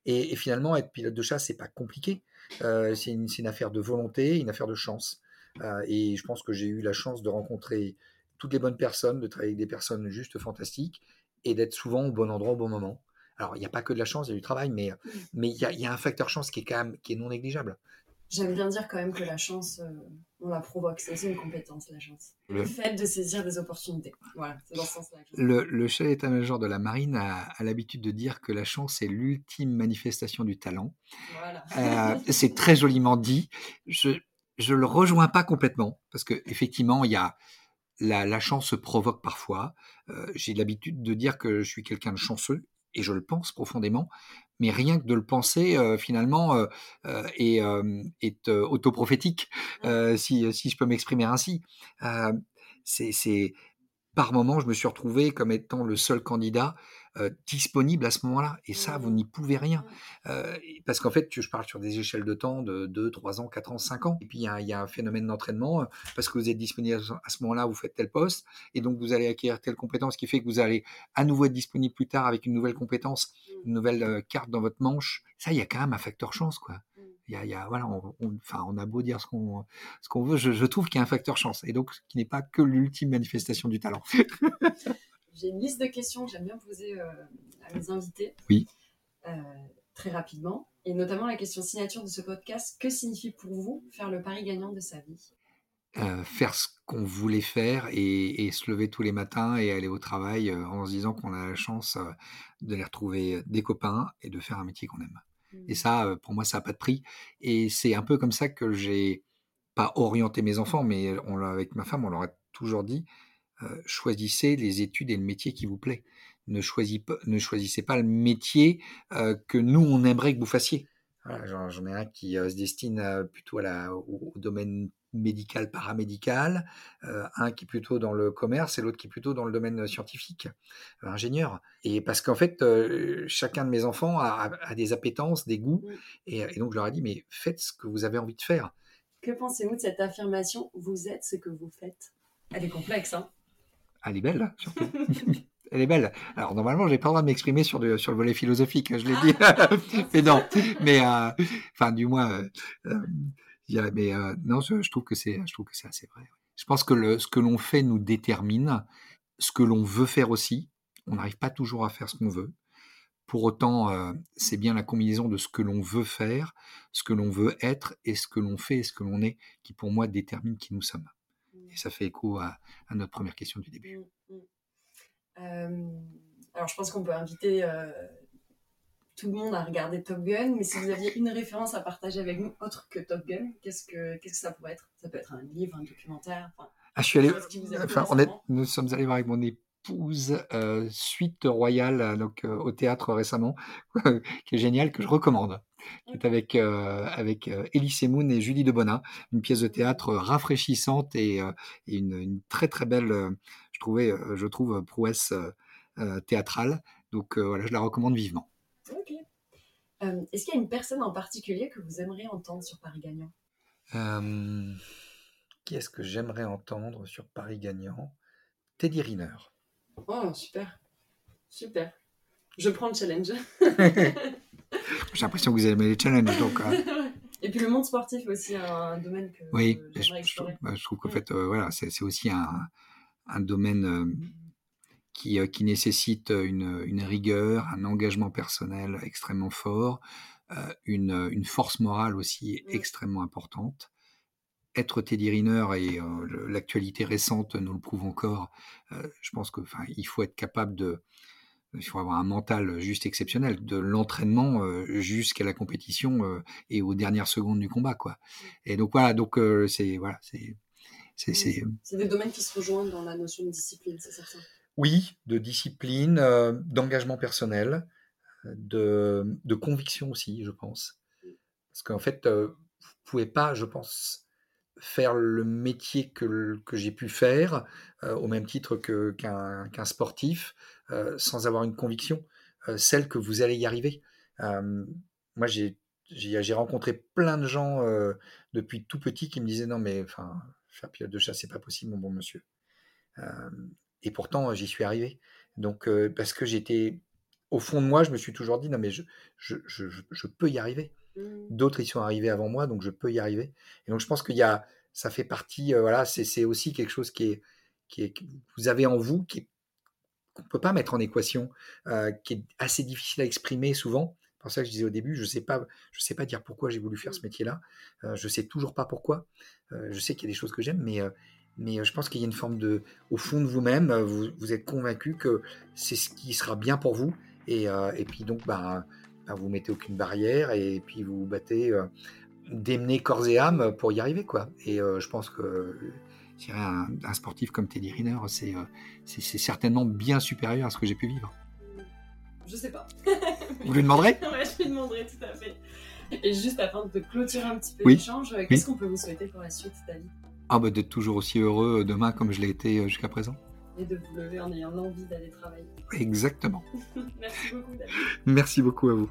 Et, et finalement, être pilote de chasse, c'est pas compliqué. Euh, c'est une, c'est une affaire de volonté, une affaire de chance. Euh, et je pense que j'ai eu la chance de rencontrer toutes les bonnes personnes, de travailler avec des personnes juste fantastiques et d'être souvent au bon endroit au bon moment. Alors, il n'y a pas que de la chance, il y a du travail, mais mais il y, a, il y a un facteur chance qui est quand même qui est non négligeable. J'aime bien dire quand même que la chance, euh, on la provoque. C'est aussi une compétence, la chance. Le- Le fait de saisir des opportunités. Voilà, c'est dans ce sens-là. Le, le chef d'état-major de la marine a, a l'habitude de dire que la chance est l'ultime manifestation du talent. Voilà. Euh, c'est très joliment dit. Je je le rejoins pas complètement parce que effectivement il y a la, la chance se provoque parfois. Euh, J'ai l'habitude de dire que je suis quelqu'un de chanceux et je le pense profondément. Mais rien que de le penser, euh, finalement, euh, est, est autoprophétique, si, si je peux m'exprimer ainsi. C'est, c'est par moment, je me suis retrouvé comme étant le seul candidat euh, disponible à ce moment-là. Et ça, vous n'y pouvez rien. Euh, parce qu'en fait, je parle sur des échelles de temps de 2, 3 ans, 4 ans, 5 ans. Et puis, il y a, il y a un phénomène d'entraînement. euh, Parce que vous êtes disponible à ce moment-là, vous faites tel poste. Et donc, vous allez acquérir telle compétence qui fait que vous allez à nouveau être disponible plus tard avec une nouvelle compétence, une nouvelle carte dans votre manche. Ça, il y a quand même un facteur chance, quoi. Il y a, il y a- voilà, on, on- enfin, on a beau dire ce qu'on ce qu'on veut, je, je trouve qu'il y a un facteur chance. Et donc, qui n'est pas que l'ultime manifestation du talent. J'ai une liste de questions que j'aime bien poser euh, à mes invités. Oui. Euh, très rapidement. Et notamment la question signature de ce podcast. Que signifie pour vous faire le pari gagnant de sa vie? Euh, faire ce qu'on voulait faire et, et se lever tous les matins et aller au travail euh, en se disant qu'on a la chance euh, d'aller retrouver des copains et de faire un métier qu'on aime. Et ça, euh, pour moi, ça n'a pas de prix. Et c'est un peu comme ça que j'ai pas orienté mes enfants, mais on, avec ma femme, on leur a toujours dit euh, choisissez les études et le métier qui vous plaît. Ne, choisis pas- ne choisissez pas le métier euh, que nous, on aimerait que vous fassiez. Voilà, j'en, ai un qui euh, se destine plutôt à la, au, au domaine médical, paramédical, euh, un qui est plutôt dans le commerce et l'autre qui est plutôt dans le domaine scientifique, euh, ingénieur. Et parce qu'en fait, euh, chacun de mes enfants a, a- a des appétences, des goûts, et, et donc je leur ai dit, mais faites ce que vous avez envie de faire. Que pensez-vous de cette affirmation Vous êtes ce que vous faites. Elle est complexe, hein Elle est belle, surtout. Elle est belle. Alors normalement, j'ai pas le droit de m'exprimer sur, le volet philosophique, je l'ai dit. mais non, mais euh, enfin du moins, euh, euh, mais non, je, je trouve que c'est, je trouve que c'est assez vrai. Je pense que le, ce que l'on fait nous détermine, ce que l'on veut faire aussi. On n'arrive pas toujours à faire ce qu'on veut. Pour autant, c'est bien la combinaison de ce que l'on veut faire, ce que l'on veut être et ce que l'on fait et ce que l'on est qui, pour moi, détermine qui nous sommes. Ça fait écho à, à notre première question du début. Mm, mm. Euh, alors, je pense qu'on peut inviter euh, tout le monde à regarder Top Gun, mais si vous aviez une référence à partager avec nous autre que Top Gun, qu'est-ce que, qu'est-ce que ça pourrait être? Ça peut être un livre, un documentaire. enfin, Ah, je suis allé. Enfin, on est, récemment? nous sommes allés voir avec mon épouse euh, Suite Royale donc, euh, au théâtre récemment, qui est génial, que je recommande. Qui est avec, euh, avec euh, Elie Semoun et Julie Debona, une pièce de théâtre rafraîchissante et, euh, et une, une très très belle, euh, je, trouvais, euh, je trouve, prouesse euh, euh, théâtrale. Donc euh, voilà, je la recommande vivement. Ok. Euh, Est-ce qu'il y a une personne en particulier que vous aimeriez entendre sur Paris Gagnant? Euh, qui est-ce que j'aimerais entendre sur Paris Gagnant? Teddy Riner. Oh, super. Super. Je prends le challenge. J'ai l'impression que vous aimez les challenges, donc. Et puis le monde sportif aussi, un domaine que Oui, je, je bah, je trouve qu'en Mm. fait, euh, voilà, c'est aussi un, un domaine euh, qui, euh, qui nécessite une, une rigueur, un engagement personnel extrêmement fort, une, une force morale aussi Mm. extrêmement importante. Être Teddy Riner et l'actualité récente nous le prouve encore. je pense que, enfin, il faut être capable de, il faut avoir un mental juste exceptionnel, de l'entraînement euh, jusqu'à la compétition euh, et aux dernières secondes du combat, quoi. Et donc voilà, donc euh, c'est voilà, c'est c'est des domaines qui se rejoignent dans la notion de discipline, c'est certain. oui, de discipline, euh, d'engagement personnel, de de conviction aussi, je pense, parce qu'en fait, euh, vous pouvez pas, je pense, faire le métier que, que j'ai pu faire, au même titre qu'un qu'un sportif, sans avoir une conviction, celle que vous allez y arriver. moi, j'ai j'ai rencontré plein de gens depuis tout petit qui me disaient non mais enfin faire pilote de chasse c'est pas possible mon bon monsieur et pourtant j'y suis arrivé donc parce que j'étais au fond de moi je me suis toujours dit non mais je, je, je, je peux y arriver mmh. d'autres y sont arrivés avant moi donc je peux y arriver et donc je pense qu'il y a ça fait partie voilà c'est aussi quelque chose qui est qui est que vous avez en vous qui qu'on peut pas mettre en équation qui est assez difficile à exprimer souvent pour ça que je disais au début, je sais pas, je sais pas dire pourquoi j'ai voulu faire ce métier-là. Euh, je sais toujours pas pourquoi. Euh, je sais qu'il y a des choses que j'aime, mais euh, mais je pense qu'il y a une forme de, au fond de vous-même, vous, vous, êtes convaincu que c'est ce qui sera bien pour vous, et, et puis donc bah, bah, vous mettez aucune barrière, et puis vous vous battez démener corps et âme pour y arriver, quoi. Et je pense que un, un, sportif comme Teddy Riner, c'est c'est certainement bien supérieur à ce que j'ai pu vivre. Je sais pas. Vous lui demanderez? Ouais, je lui demanderai tout à fait. Et juste afin de clôturer un petit peu l'échange, qu'est-ce qu'on peut vous souhaiter pour la suite, David Ah bah d'être toujours aussi heureux demain comme je l'ai été euh, jusqu'à présent. Et de vous lever en ayant l'envie d'aller travailler. Exactement. Merci beaucoup, David. Merci beaucoup à vous.